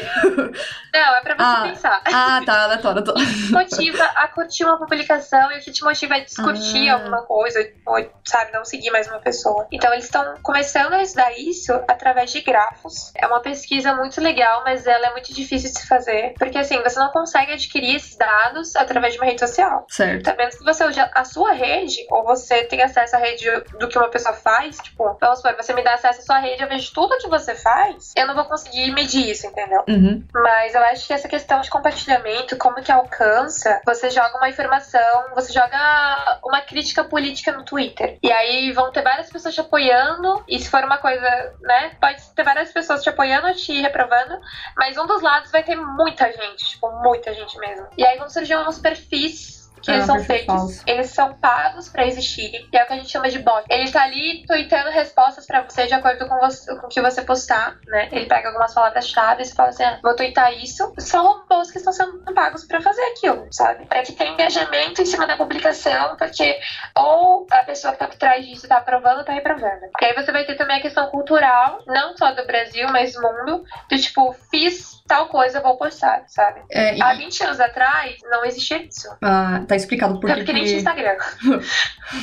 Não, é pra você Ah. pensar. ah, tá, aleatório. tô- O que te motiva a curtir uma publicação e o que te motiva a descurtir Ah. alguma coisa, ou, sabe, não seguir mais uma pessoa. Então eles estão começando a estudar isso através de grafos. É uma pesquisa muito legal, mas ela é muito difícil de se fazer, porque assim, você não consegue adquirir esses dados através de uma rede social. Certo. A menos que você use a sua rede, ou você tenha acesso à rede do que uma pessoa faz, tipo, vamos supor, você me dá acesso à sua rede, eu vejo tudo que você faz, eu não vou conseguir medir isso, entendeu? Uhum. Mas eu acho que essa questão de compartilhamento, como que alcança, você joga uma informação, você joga uma crítica política no Twitter. E aí vão ter várias pessoas te apoiando, e se for uma coisa, né, pode ter várias pessoas te apoiando ou te reprovando, mas um dos lados vai ter muita gente, tipo, muita gente mesmo. E aí vão surgir uns perfis que eles Ah, são feitos, falso. eles são pagos pra existirem, e é o que a gente chama de bot. Ele tá ali tweetando respostas pra você de acordo com, você, com o que você postar, né? Ele pega algumas palavras-chave e fala assim: ah, vou tweetar isso. São robôs que estão sendo pagos pra fazer aquilo, sabe? Pra que tenha engajamento em cima da publicação, porque ou a pessoa que tá por trás disso tá aprovando ou tá reprovando. E aí você vai ter também a questão cultural, não só do Brasil, mas do mundo, do tipo, fiz tal coisa, vou postar, sabe? É, e- Há 20 anos atrás, não existia isso. ah, tá explicado por Tanto que que nem tinha que... Instagram.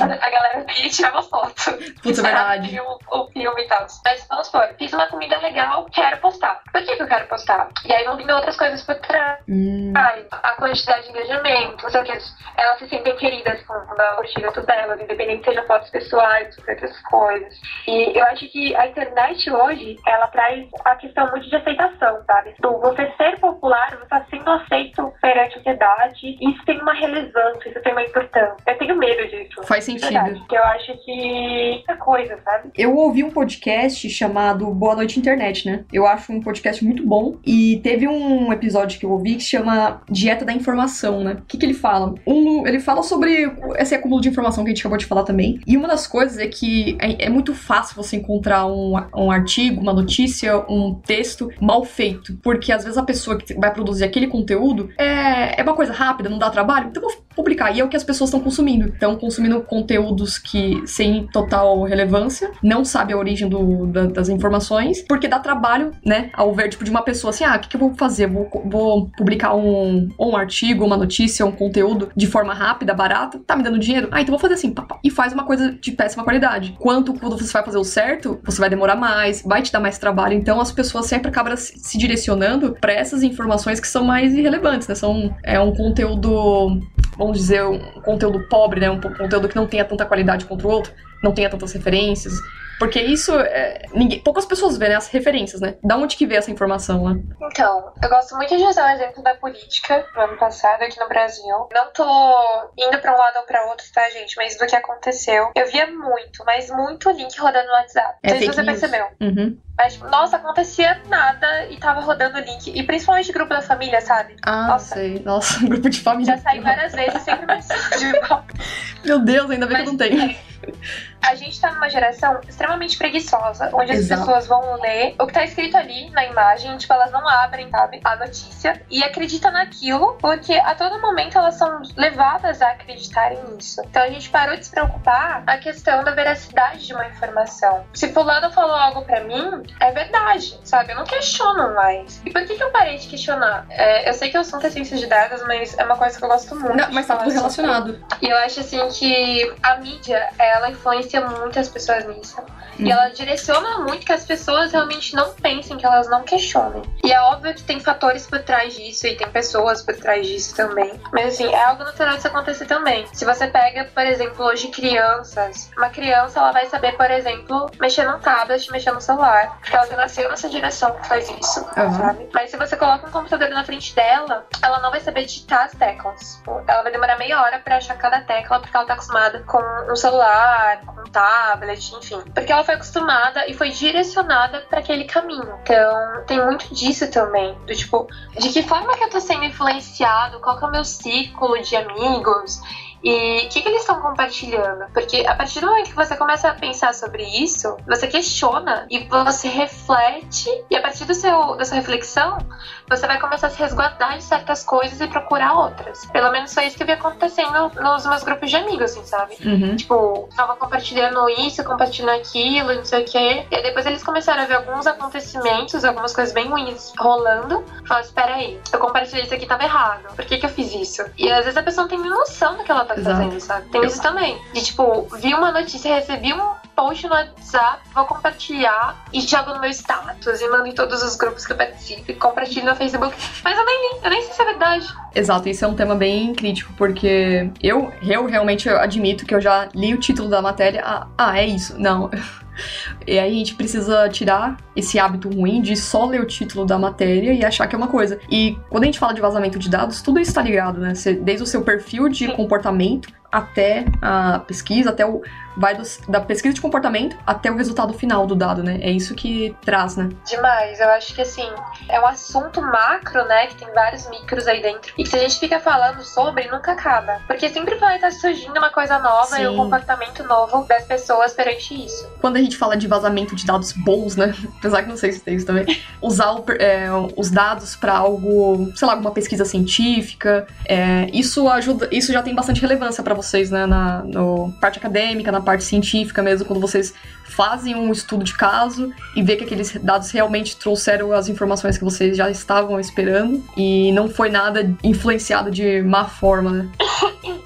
a galera ia tirar uma foto. Putz, é verdade. O, o filme e tal. Mas vamos supor, fiz uma comida legal, quero postar. Por que, que eu quero postar? E aí vão vindo outras coisas por trás. Hum, Ai, a quantidade de engajamento, não sei o que. Elas se sentem queridas com a curtida tudo delas, independente sejam fotos pessoais, outras coisas. E eu acho que a internet hoje, ela traz a questão muito de aceitação, sabe? Do você ser popular, você está sendo aceito perante a sociedade, isso tem uma relevância, isso tem uma importância. Eu tenho medo disso. faz sentido. verdade, Porque eu acho que é coisa, sabe? Eu ouvi um podcast chamado Boa Noite Internet, né? Eu acho um podcast muito bom. E teve um episódio que eu ouvi que se chama Dieta da Informação, né? O que, que ele fala? Um, ele fala sobre esse acúmulo de informação que a gente acabou de falar também. E uma das coisas é que é, é muito fácil você encontrar um, um artigo, uma notícia, um texto mal feito. Porque às vezes a pessoa que vai produzir aquele conteúdo é, é uma coisa rápida, não dá trabalho. Então eu vou publicar. E é o que as pessoas estão consumindo. Estão consumindo conteúdos que sem total relevância, não sabe a origem do- da- das informações, porque dá trabalho, né? Ao ver, tipo, de uma pessoa assim, ah, o que, que eu vou fazer? Vou, vou publicar um, um artigo, uma notícia, um conteúdo de forma rápida, barata, tá me dando dinheiro? Ah, então vou fazer assim, pá, e faz uma coisa de péssima qualidade. Quanto quando você vai fazer o certo, você vai demorar mais, vai te dar mais trabalho. Então as pessoas sempre acabam se se direcionando para essas informações que são mais irrelevantes, né? São é um conteúdo vamos dizer, um conteúdo pobre, né? Um conteúdo que não tenha tanta qualidade quanto o outro, não tenha tantas referências. Porque isso, é, ninguém, poucas pessoas vêem as referências, né? Da onde que vê essa informação, né? Então, eu gosto muito de usar o exemplo da política no ano passado aqui no Brasil. Não tô indo pra um lado ou pra outro, tá, gente? Mas do que aconteceu. Eu via muito, mas muito link rodando no WhatsApp. É Não sei se você news. percebeu. Uhum. Mas, tipo, nossa, acontecia nada e tava rodando link. E principalmente grupo da família, sabe? Ah, Nossa. sei. Nossa, grupo de família. Já saí várias vezes, sempre mensagem. Meu Deus, ainda bem que eu não tenho. A gente tá numa geração extremamente preguiçosa, onde Exato. as pessoas vão ler o que tá escrito ali na imagem, tipo, elas não abrem, sabe, a notícia e acreditam naquilo, porque a todo momento elas são levadas a acreditarem nisso. Então a gente parou de se preocupar a questão da veracidade de uma informação. Se fulano falou algo pra mim, é verdade, sabe? Eu não questiono mais. E por que, que eu parei de questionar? É, eu sei que o assunto é ciência de dados, mas é uma coisa que eu gosto muito. Não, mas tá tudo relacionado. E eu acho assim que a mídia, ela influencia muito as pessoas nisso. Uhum. E ela direciona muito que as pessoas realmente não pensem, que elas não questionem. E é óbvio que tem fatores por trás disso e tem pessoas por trás disso também. Mas assim, é algo natural de isso acontecer também. Se você pega, por exemplo, hoje crianças, uma criança ela vai saber, por exemplo, mexer num tablet, mexer no celular. Porque ela nasceu nessa geração que faz isso, Uhum. sabe? Mas se você coloca um computador na frente dela, ela não vai saber digitar as teclas. Ela vai demorar meia hora pra achar cada tecla, porque ela tá acostumada com um celular, com um tablet, enfim. Porque ela foi acostumada e foi direcionada pra aquele caminho. Então, tem muito disso também. Do tipo, de que forma que eu tô sendo influenciado? Qual que é o meu ciclo de amigos? E o que, que eles estão compartilhando? Porque a partir do momento que você começa a pensar sobre isso, você questiona e você reflete, e a partir do seu, da sua reflexão, você vai começar a se resguardar de certas coisas e procurar outras. Pelo menos foi isso que eu vi acontecendo nos meus grupos de amigos, assim, sabe? Uhum. Tipo, tava compartilhando isso, compartilhando aquilo, não sei o quê. E aí depois eles começaram a ver alguns acontecimentos, algumas coisas bem ruins rolando. Falaram, espera aí, eu compartilhei isso aqui, tava errado. Por que que eu fiz isso? E às vezes a pessoa não tem noção do que ela tá Exato. fazendo, sabe? Tem isso também. De tipo, vi uma notícia, recebi um post no WhatsApp, vou compartilhar e jogo no meu status e mando em todos os grupos que eu participo e compartilho no Facebook. Mas eu nem li, eu nem sei se é verdade. Exato, isso é um tema bem crítico, porque eu, eu realmente admito que eu já li o título da matéria. Ah, ah, é isso. Não. E aí a gente precisa tirar esse hábito ruim de só ler o título da matéria e achar que é uma coisa. E quando a gente fala de vazamento de dados, tudo isso está ligado, né? Você, desde o seu perfil de comportamento até a pesquisa, até o. Vai do, da pesquisa de comportamento até o resultado final do dado, né? É isso que traz, né? Demais. Eu acho que assim, é um assunto macro, né? Que tem vários micros aí dentro. E que se a gente fica falando sobre, nunca acaba. Porque sempre vai estar surgindo uma coisa nova Sim. e um comportamento novo das pessoas perante isso. Quando a gente fala de vazamento de dados bons, né? Apesar que não sei se tem isso também. Usar o é, os dados para algo, sei lá, alguma pesquisa científica. é, isso ajuda. Isso já tem bastante relevância para vocês, né? Na no parte acadêmica, na parte científica mesmo, quando vocês fazem um estudo de caso e vê que aqueles dados realmente trouxeram as informações que vocês já estavam esperando e não foi nada influenciado de má forma, né?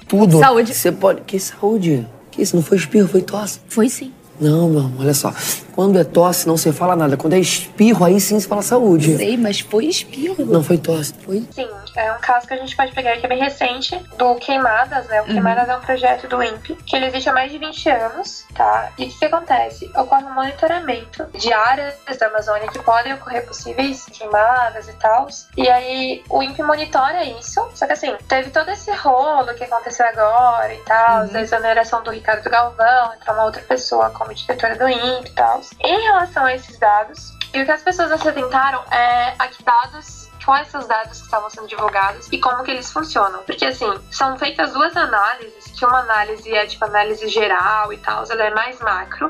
Tudo. Saúde. Você pode. Que saúde? Que isso? Não foi espirro, foi tosse. Foi sim. Não, meu amor, olha só. Quando é tosse, não se fala nada. Quando é espirro, aí sim se fala saúde. Sei, mas foi espirro. Não foi tosse, foi. Sim, é um caso que a gente pode pegar que é bem recente, do Queimadas, né? O Queimadas é um projeto do INPE, que ele existe há mais de 20 anos, tá? E o que, que acontece? Ocorre um monitoramento de áreas da Amazônia que podem ocorrer possíveis queimadas e tal. E aí o INPE monitora isso, só que assim, teve todo esse rolo que aconteceu agora e tal, a exoneração do Ricardo Galvão, entrar uma outra pessoa como diretora do INPE e tal. Em relação a esses dados, e o que as pessoas se atentaram é a que dados quais são os dados que estavam sendo divulgados e como que eles funcionam. Porque assim, são feitas duas análises, que uma análise é tipo análise geral e tal, ela é mais macro,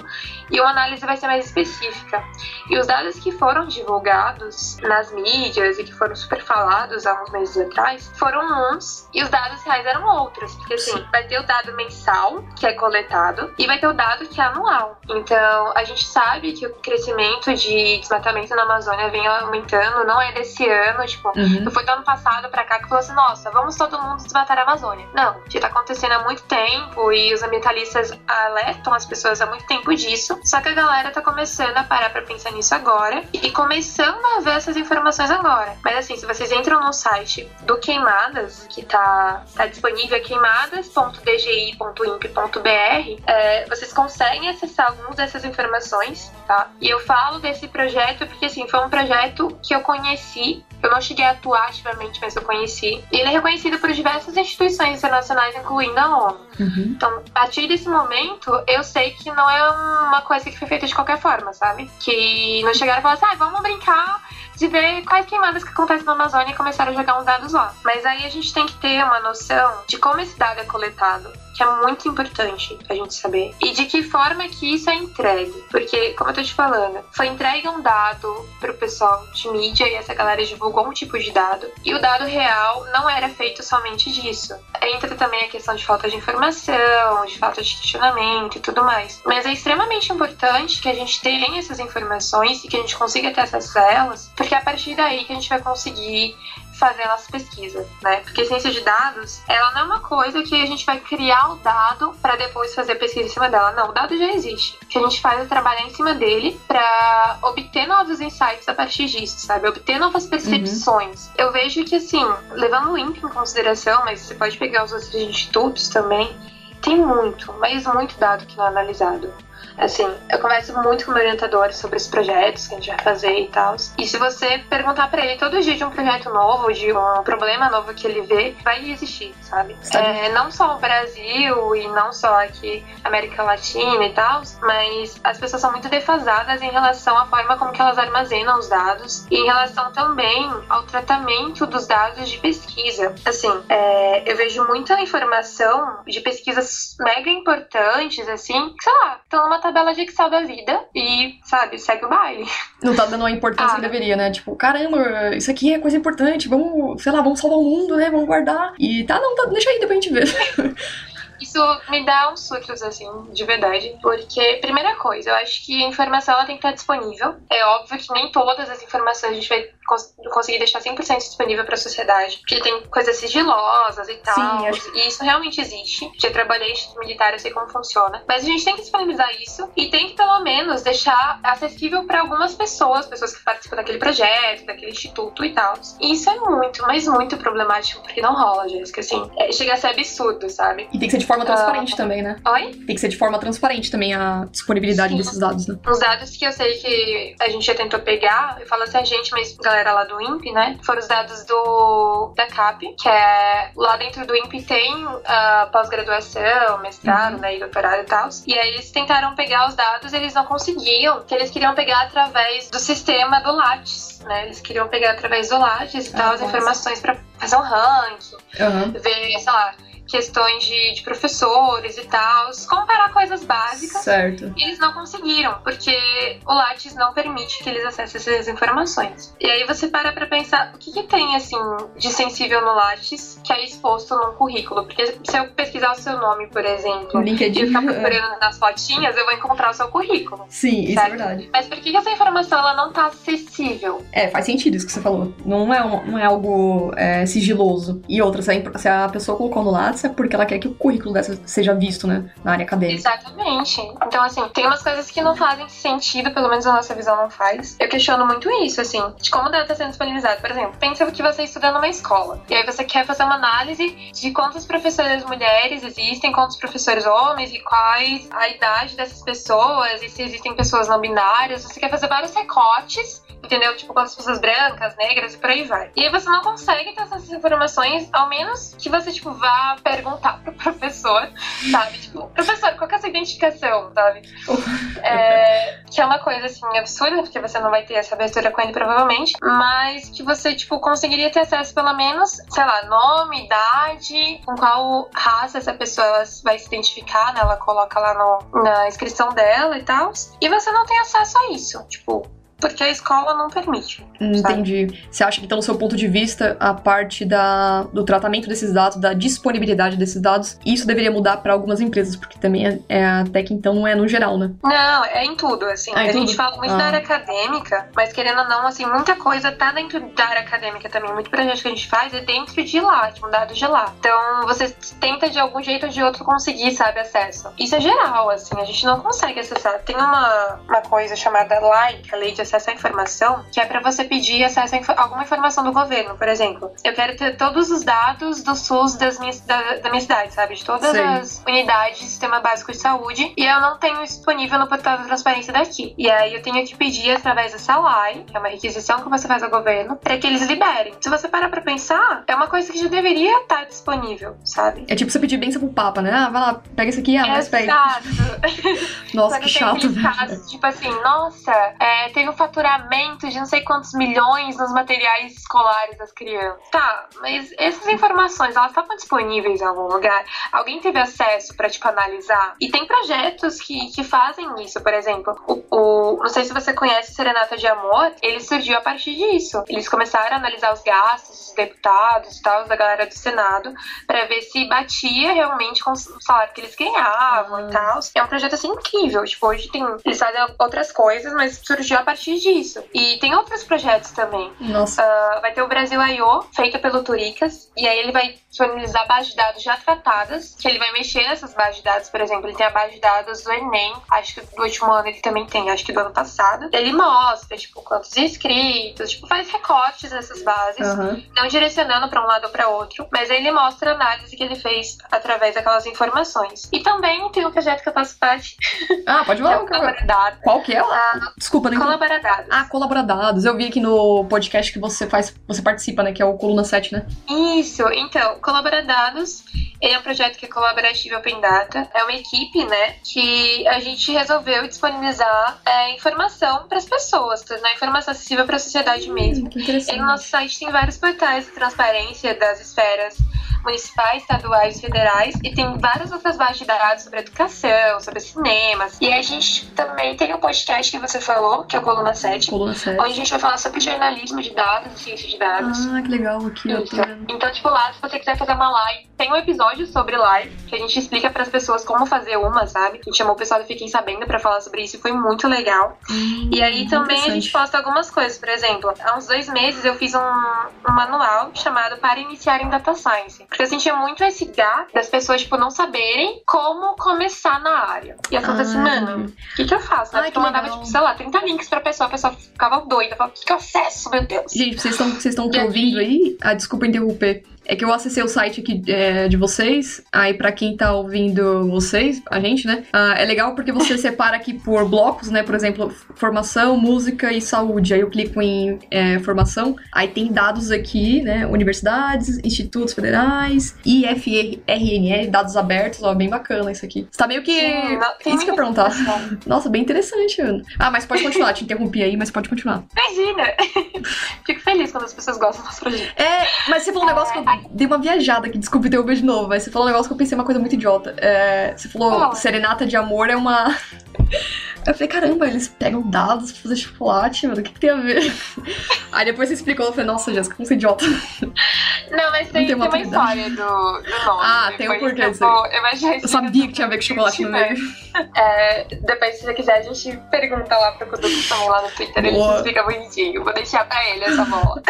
e uma análise vai ser mais específica. E os dados que foram divulgados nas mídias e que foram super falados há uns meses atrás, foram uns e os dados reais eram outros. Porque assim, vai ter o dado mensal, que é coletado, e vai ter o dado que é anual. Então, a gente sabe que o crescimento de desmatamento na Amazônia vem aumentando, não é desse ano, tipo, Uhum. não foi do ano passado pra cá que falou assim, nossa, vamos todo mundo desmatar a Amazônia. Não, já tá acontecendo há muito tempo e os ambientalistas alertam as pessoas há muito tempo disso. Só que a galera tá começando a parar pra pensar nisso agora e começando a ver essas informações agora. Mas assim, se vocês entram no site do Queimadas, que tá, tá disponível, é queimadas.dgi.imp.br, é, vocês conseguem acessar algumas dessas informações, tá? E eu falo desse projeto porque assim, foi um projeto que eu conheci eu não cheguei a atuar ativamente, mas eu conheci. E ele é reconhecido por diversas instituições internacionais, incluindo a ONU. Uhum. Então, a partir desse momento, eu sei que não é uma coisa que foi feita de qualquer forma, sabe? Que não chegaram e falaram assim, ah, vamos brincar de ver quais queimadas que acontecem na Amazônia e começaram a jogar uns dados lá. Mas aí a gente tem que ter uma noção de como esse dado é coletado, que é muito importante a gente saber. E de que forma que isso é entregue. Porque, como eu tô te falando, foi entregue um dado pro pessoal de mídia e essa galera divulgou um tipo de dado. E o dado real não era feito somente disso. Entra também a questão de falta de informação, de falta de questionamento e tudo mais. Mas é extremamente importante que a gente tenha essas informações e que a gente consiga ter acesso a elas, porque é a partir daí que a gente vai conseguir fazer as pesquisas, né? Porque ciência de dados, ela não é uma coisa que a gente vai criar o dado para depois fazer pesquisa em cima dela. Não, o dado já existe. O que a gente faz é trabalhar em cima dele para obter novos insights a partir disso, sabe? Obter novas percepções. Eu vejo que, assim, levando o INPE em consideração, mas você pode pegar os outros institutos também, tem muito, mas muito dado que não é analisado. Assim, eu converso muito com meu orientador sobre os projetos que a gente vai fazer e tal. E se você perguntar pra ele todo dia de um projeto novo, de um problema novo que ele vê, vai existir, sabe? É, não só o Brasil e não só aqui América Latina e tal, mas as pessoas são muito defasadas em relação à forma como que elas armazenam os dados e em relação também ao tratamento dos dados de pesquisa. Assim, é, eu vejo muita informação de pesquisas mega importantes, assim, que, sei lá, estão numa tabela de Excel da vida e, sabe, segue o baile. Não tá dando a importância Ah. que deveria, né? Tipo, caramba, isso aqui é coisa importante, vamos, sei lá, vamos salvar o mundo, né? Vamos guardar. E tá, não, tá, deixa aí, depois a gente vê. Isso me dá uns surtos, assim, de verdade. Porque, primeira coisa, eu acho que a informação ela tem que estar disponível. É óbvio que nem todas as informações a gente vai cons- conseguir deixar 100% disponível para a sociedade. Porque tem coisas sigilosas e tal. Sim, acho- E isso realmente existe. Já trabalhei em instituto militar, eu sei como funciona. Mas a gente tem que disponibilizar isso e tem que, pelo menos, deixar acessível para algumas pessoas, pessoas que participam daquele projeto, daquele instituto e tal. E isso é muito, mas muito problemático, porque não rola, Jéssica. Assim, é, chega a ser absurdo, sabe? E tem que ser de forma transparente também, né? Oi? Tem que ser de forma transparente também a disponibilidade Sim. desses dados, né? Os dados que eu sei que a gente já tentou pegar, eu falo assim a gente, mas galera lá do INPE, né? Foram os dados do da CAP, que é lá dentro do INPE tem a pós-graduação, mestrado, né, e doutorado e tal. E aí eles tentaram pegar os dados, eles não conseguiam, que eles queriam pegar através do sistema do Lattes, né? Eles queriam pegar através do Lattes e Ah, tal as nossa. informações pra fazer um ranking, Aham. ver, sei lá, questões de, de professores e tal, comparar coisas básicas. Certo. E eles não conseguiram, porque o Lattes não permite que eles acessem essas informações. E aí você para pra pensar, o que, que tem, assim, de sensível no Lattes que é exposto num currículo? Porque se eu pesquisar o seu nome, por exemplo, No e LinkedIn. ficar é. procurando nas fotinhas, eu vou encontrar o seu currículo. Sim, isso é Certo. verdade. Mas por que, que essa informação ela não tá acessível? É, faz sentido isso que você falou. Não é, um- não é algo é, sigiloso. E outra, se a, se a pessoa colocou no Lattes porque ela quer que o currículo dessa seja visto, né? Na área acadêmica. Exatamente. Então, assim, tem umas coisas que não fazem sentido, pelo menos a nossa visão não faz. Eu questiono muito isso, assim, de como deve estar sendo disponibilizado. Por exemplo, pensa que você estuda numa escola. E aí você quer fazer uma análise de quantas professoras mulheres existem, quantos professores homens e quais a idade dessas pessoas, e se existem pessoas não binárias. Você quer fazer vários recortes. Entendeu? Tipo, quantas pessoas brancas, negras e por aí vai. E aí você não consegue ter essas informações, ao menos que você, tipo, vá perguntar pro professor, sabe? Tipo, professor, qual que é a sua identificação, sabe? É, que é uma coisa, assim, absurda, porque você não vai ter essa abertura com ele, provavelmente, mas que você, tipo, conseguiria ter acesso, pelo menos, sei lá, nome, idade, com qual raça essa pessoa vai se identificar, né? Ela coloca lá no, na inscrição dela e tal. E você não tem acesso a isso, tipo, porque a escola não permite. Entendi. Você acha que, então, do seu ponto de vista, a parte da, do tratamento desses dados, da disponibilidade desses dados, isso deveria mudar para algumas empresas, porque também é, é até que então não é no geral, né? Não, é em tudo, assim. Ah, em a gente tudo? fala muito Ah. da área acadêmica, mas querendo ou não, assim, muita coisa tá dentro da área acadêmica também. Muito projeto que a gente faz é dentro de lá, tipo, dados de lá. Então, você tenta de algum jeito ou de outro conseguir, sabe, acesso. Isso é geral, assim, a gente não consegue acessar. Tem uma, uma coisa chamada LAI, que é a Lei de Acesso à Informação, que é pra você pedir acesso a info- alguma informação do governo, por exemplo. Eu quero ter todos os dados do SUS das minhas, da, da minha cidade, sabe? De todas Sei. as unidades do Sistema Básico de Saúde. E eu não tenho isso disponível no portal da transparência daqui. E aí eu tenho que pedir através dessa LAI, que é uma requisição que você faz ao governo, para que eles liberem. Se você parar pra pensar, é uma coisa que já deveria estar disponível, sabe? É tipo você pedir bênção pro Papa, né? Ah, vai lá, pega esse aqui, ah, mas pega. Nossa, Quando que tem chato, casos, tipo assim, nossa, é, teve um faturamento de não sei quantos milhões nos materiais escolares das crianças. Tá, mas essas informações, elas estavam disponíveis em algum lugar? Alguém teve acesso pra, tipo, analisar? E tem projetos que, que fazem isso, por exemplo, o, o- não sei se você conhece Serenata de Amor, ele surgiu a partir disso. Eles começaram a analisar os gastos dos deputados e tal, da galera do Senado, pra ver se batia realmente com o salário que eles ganhavam e tal. É um projeto assim incrível. Tipo, hoje tem. Eles fazem outras coisas, mas surgiu a partir disso. E tem outros projetos também. Nossa. Ah, vai ter o Brasil I.O., feita pelo Turicas, e aí ele vai disponibilizar bases de dados já tratadas, que ele vai mexer nessas bases de dados, por exemplo, ele tem a base de dados do Enem, acho que do último ano ele também tem, acho que do ano passado. Ele mostra, tipo, quantos inscritos, tipo, faz recortes dessas bases, Aham. não direcionando para um lado ou para outro, mas aí ele mostra a análise que ele fez através daquelas informações. E também tem um projeto que eu faço parte, Ah, pode que é falar. o qual- que é? Desculpa, nem. Colaboradados. Ah, colaboradados. Eu vi aqui no podcast que você faz, você participa, né? Que é o Coluna 7, né? Isso, então, Colaboradados, ele é um projeto que é colaborativo e Open Data. É uma equipe, né, que a gente resolveu disponibilizar é, informação para as pessoas, a informação acessível para a sociedade mesmo. Hum, que E interessante. no nosso site tem vários portais de transparência das esferas municipais, estaduais, federais e tem várias outras bases de dados sobre educação, sobre cinemas. E a gente também tem o podcast que você falou, que é o Coluna 7, Coluna 7. onde a gente vai falar sobre jornalismo de dados e ciência de dados. Ah, que legal aqui, eu tô Isso. vendo. Então, tipo, lá, se você quiser fazer uma live, tem um episódio sobre live, que a gente explica pras pessoas como fazer uma, sabe? A gente chamou o pessoal do Fiquem Sabendo pra falar sobre isso e foi muito legal. Hum, E aí também a gente posta algumas coisas, por exemplo, há uns dois meses eu fiz um, um manual chamado Para Iniciar em Data Science. Porque eu sentia muito esse gap das pessoas, tipo, não saberem como começar na área. E eu assim, Ah, mano, entendi. o que, que eu faço? Né? Ai, Porque eu mandava, legal. tipo, sei lá, 30 links pra pessoa, a pessoa ficava doida, falava, que, acesso, meu Deus? Gente, vocês estão vocês estão ouvindo aí? Ah, desculpa interromper. É que eu acessei o site aqui é, de vocês, aí pra quem tá ouvindo vocês, a gente, né? ah, é legal porque você separa aqui por blocos, né? Por exemplo, formação, música e saúde. Aí eu clico em é, formação, aí tem dados aqui, né? Universidades, institutos federais, IFRNL, dados abertos, ó, bem bacana isso aqui. Você tá meio que. Sim, não- tem isso que eu perguntar. Nossa, bem interessante, Ana. Ah, mas pode continuar, te interrompi aí, mas pode continuar. Imagina! Fico feliz quando as pessoas gostam dos projetos. É, mas você falou um negócio que eu dei uma viajada aqui, desculpa interromper de novo, mas você falou um negócio que eu pensei uma coisa muito idiota. É, você falou Fala. serenata de amor é uma. Eu falei, caramba, eles pegam dados pra fazer chocolate, mano, o que, que tem a ver? Aí depois você explicou, eu falei, nossa, Jéssica, como você é idiota. Não, mas tem, tem tem uma uma maturidade. história do, do nome. Ah, tem um porquê eu vou- Eu, Eu sabia que tinha a ver com chocolate no meio. É, depois, se você quiser, a gente pergunta lá pro Kuduko também lá no Twitter. Ele Boa. explica bonitinho. Vou deixar pra ele essa bola.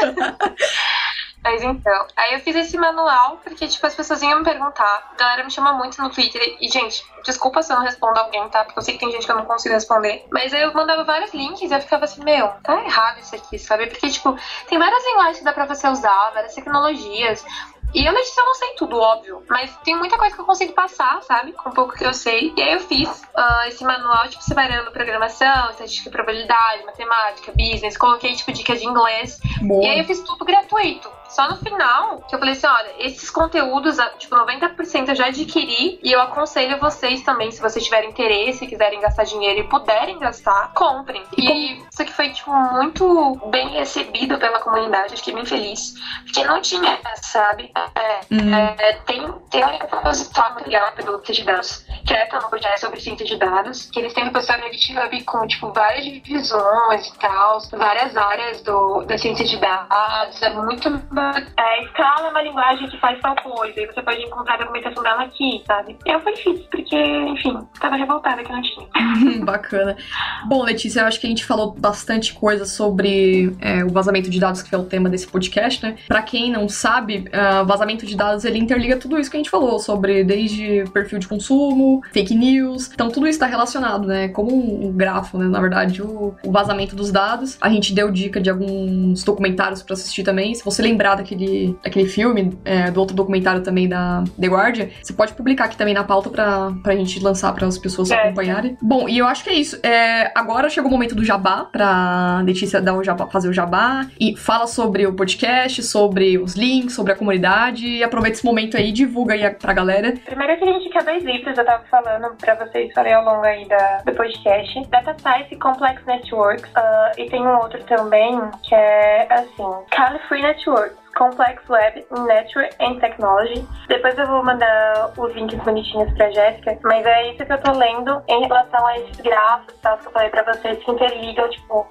Mas então, aí eu fiz esse manual porque, tipo, as pessoas iam me perguntar. A galera me chama muito no Twitter. E, gente, desculpa se eu não respondo alguém, tá? Porque eu sei que tem gente que eu não consigo responder. Mas aí eu mandava vários links e eu ficava assim, meu, tá errado isso aqui, sabe? Porque, tipo, tem várias linguagens que dá pra você usar, várias tecnologias. E eu, eu não sei tudo, óbvio. Mas tem muita coisa que eu consigo passar, sabe? Com um pouco que eu sei. E aí eu fiz ah, esse manual, tipo, separando programação, estatística e probabilidade, matemática, business. Coloquei, tipo, dicas de inglês. Boa. E aí eu fiz tudo gratuito. Só no final que eu falei assim, olha, esses conteúdos, tipo, 90% eu já adquiri e eu aconselho vocês também, se vocês tiverem interesse, quiserem gastar dinheiro e puderem gastar, comprem. E isso aqui foi, tipo, muito bem recebido pela comunidade, eu fiquei bem feliz. Porque não tinha, sabe? É, Uhum. é, tem, tem um repositório legal pelo de Dados, que é um projeto sobre ciência de dados, que eles têm um repositório no GitHub com, tipo, várias divisões e tal, várias áreas do, da ciência de dados, é muito... É, Scala é uma linguagem que faz tal coisa, e você pode encontrar a documentação dela aqui, sabe? Eu fui fiz, porque, enfim, tava revoltada que não tinha. Bacana. Bom, Letícia, eu acho que a gente falou bastante coisa sobre é, o vazamento de dados, que é o tema desse podcast, né? Pra quem não sabe, ah, vazamento de dados ele interliga tudo isso que a gente falou sobre desde perfil de consumo, fake news. Então tudo isso tá relacionado, né? Como um grafo, né? Na verdade, o, o vazamento dos dados. A gente deu dica de alguns documentários pra assistir também. Se você lembrar daquele, daquele filme, é, do outro documentário também da The Guardian, você pode publicar aqui também na pauta pra, pra gente lançar para as pessoas Certo. acompanharem. Bom, e eu acho que é isso. É, agora chegou o momento do jabá, pra Letícia dar o jabá, fazer o jabá. E fala sobre o podcast, sobre os links, sobre a comunidade. E aproveita esse momento aí e divulga aí pra galera. Primeiro eu queria indicar dois livros, eu tava falando pra vocês, falei ao longo aí da, do podcast. Data Science Complex Networks. ah, e tem um outro também, que é assim, Cali Free Networks. Complex Web Network and Technology. Depois eu vou mandar os links bonitinhos pra Jéssica, mas é isso que eu tô lendo em relação a esses grafos tal que eu falei pra vocês que interligam, tipo,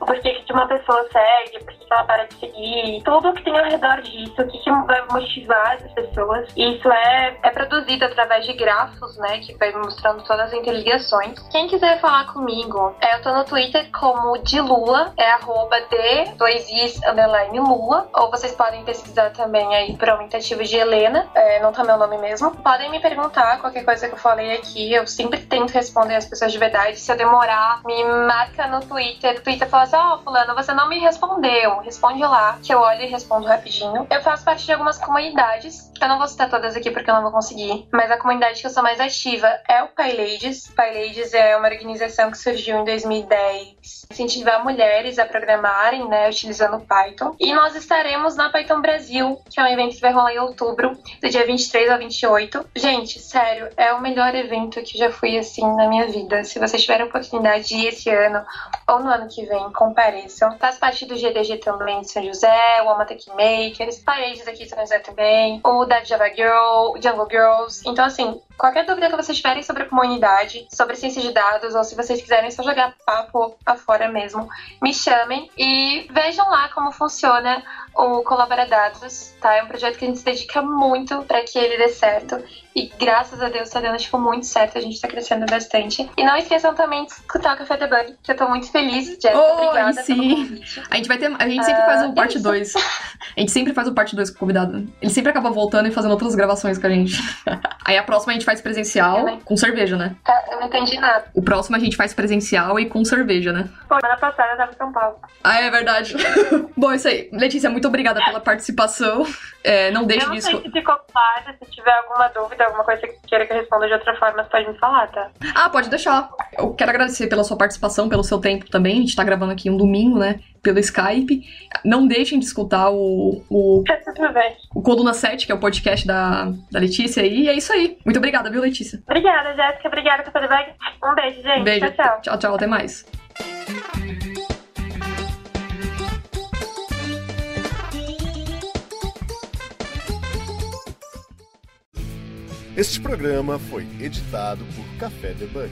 o porquê que uma pessoa segue, por que ela para de seguir, tudo que tem ao redor disso, o que, que vai motivar essas pessoas. E isso é, é produzido através de grafos, né, que vai mostrando todas as interligações. Quem quiser falar comigo, é, eu tô no Twitter como de Lula, é arroba de dois is underline Lula, ou vocês podem pesquisar também aí por aumentativo de Helena, é, não tá meu nome mesmo. Podem me perguntar qualquer coisa que eu falei aqui, eu sempre tento responder as pessoas de verdade. Se eu demorar, me marca no Twitter. O Twitter fala assim: Ó, Fulano, você não me respondeu. Responde lá, que eu olho e respondo rapidinho. Eu faço parte de algumas comunidades. Eu não vou citar todas aqui porque eu não vou conseguir. Mas a comunidade que eu sou mais ativa é o PyLadies. PyLadies é uma organização que surgiu em 2010 incentivar mulheres a programarem, né, utilizando Python. E nós estaremos na Python Brasil, que é um evento que vai rolar em outubro, do dia 23 ao 28. Gente, sério, é o melhor evento que já fui assim na minha vida. Se vocês tiverem oportunidade de ir esse ano ou no ano que vem, compareçam. Faz parte do GDG também de São José, o Amatec Makers, Paredes aqui de São José também, o da Java Girl, Jungle Girls. Então, assim, qualquer dúvida que vocês tiverem sobre a comunidade, sobre ciência de dados, ou se vocês quiserem só jogar papo afora mesmo, me chamem e vejam lá como funciona o Colaboradados, tá? É um projeto que a gente se dedica muito para que ele dê certo. E graças a Deus tá dando, tipo, muito certo. A gente tá crescendo bastante. E não esqueçam também de escutar o Café Debug, que eu tô muito feliz. Jéssica, Oi, obrigada sim. A gente vai ter. A gente sempre faz o Ah, parte isso. 2. A gente sempre faz o parte 2 com o convidado. Ele sempre acaba voltando e fazendo outras gravações com a gente. Aí a próxima a gente faz presencial Também. com cerveja, né? Tá, Eu não entendi nada. O próximo a gente faz presencial e com cerveja, né? Pô, semana passada eu tava em São Paulo. Ah, é verdade. Bom, é isso aí. Letícia, muito obrigada pela participação. É, não deixe eu não sei se ficou claro, se tiver alguma dúvida, alguma coisa que queira que eu responda de outra forma, você pode me falar, tá? Ah, pode deixar. Eu quero agradecer pela sua participação, pelo seu tempo também. A gente tá gravando aqui um domingo, né? Pelo Skype. Não deixem de escutar o, o, o Coluna 7, que é o podcast da, da Letícia. E é isso aí. Muito obrigada, viu, Letícia? Obrigada, Jéssica. Obrigada, Bag. Um beijo, gente. Beijo. Tchau, tchau. tchau, tchau. Até mais. Este programa foi editado por Café Debug.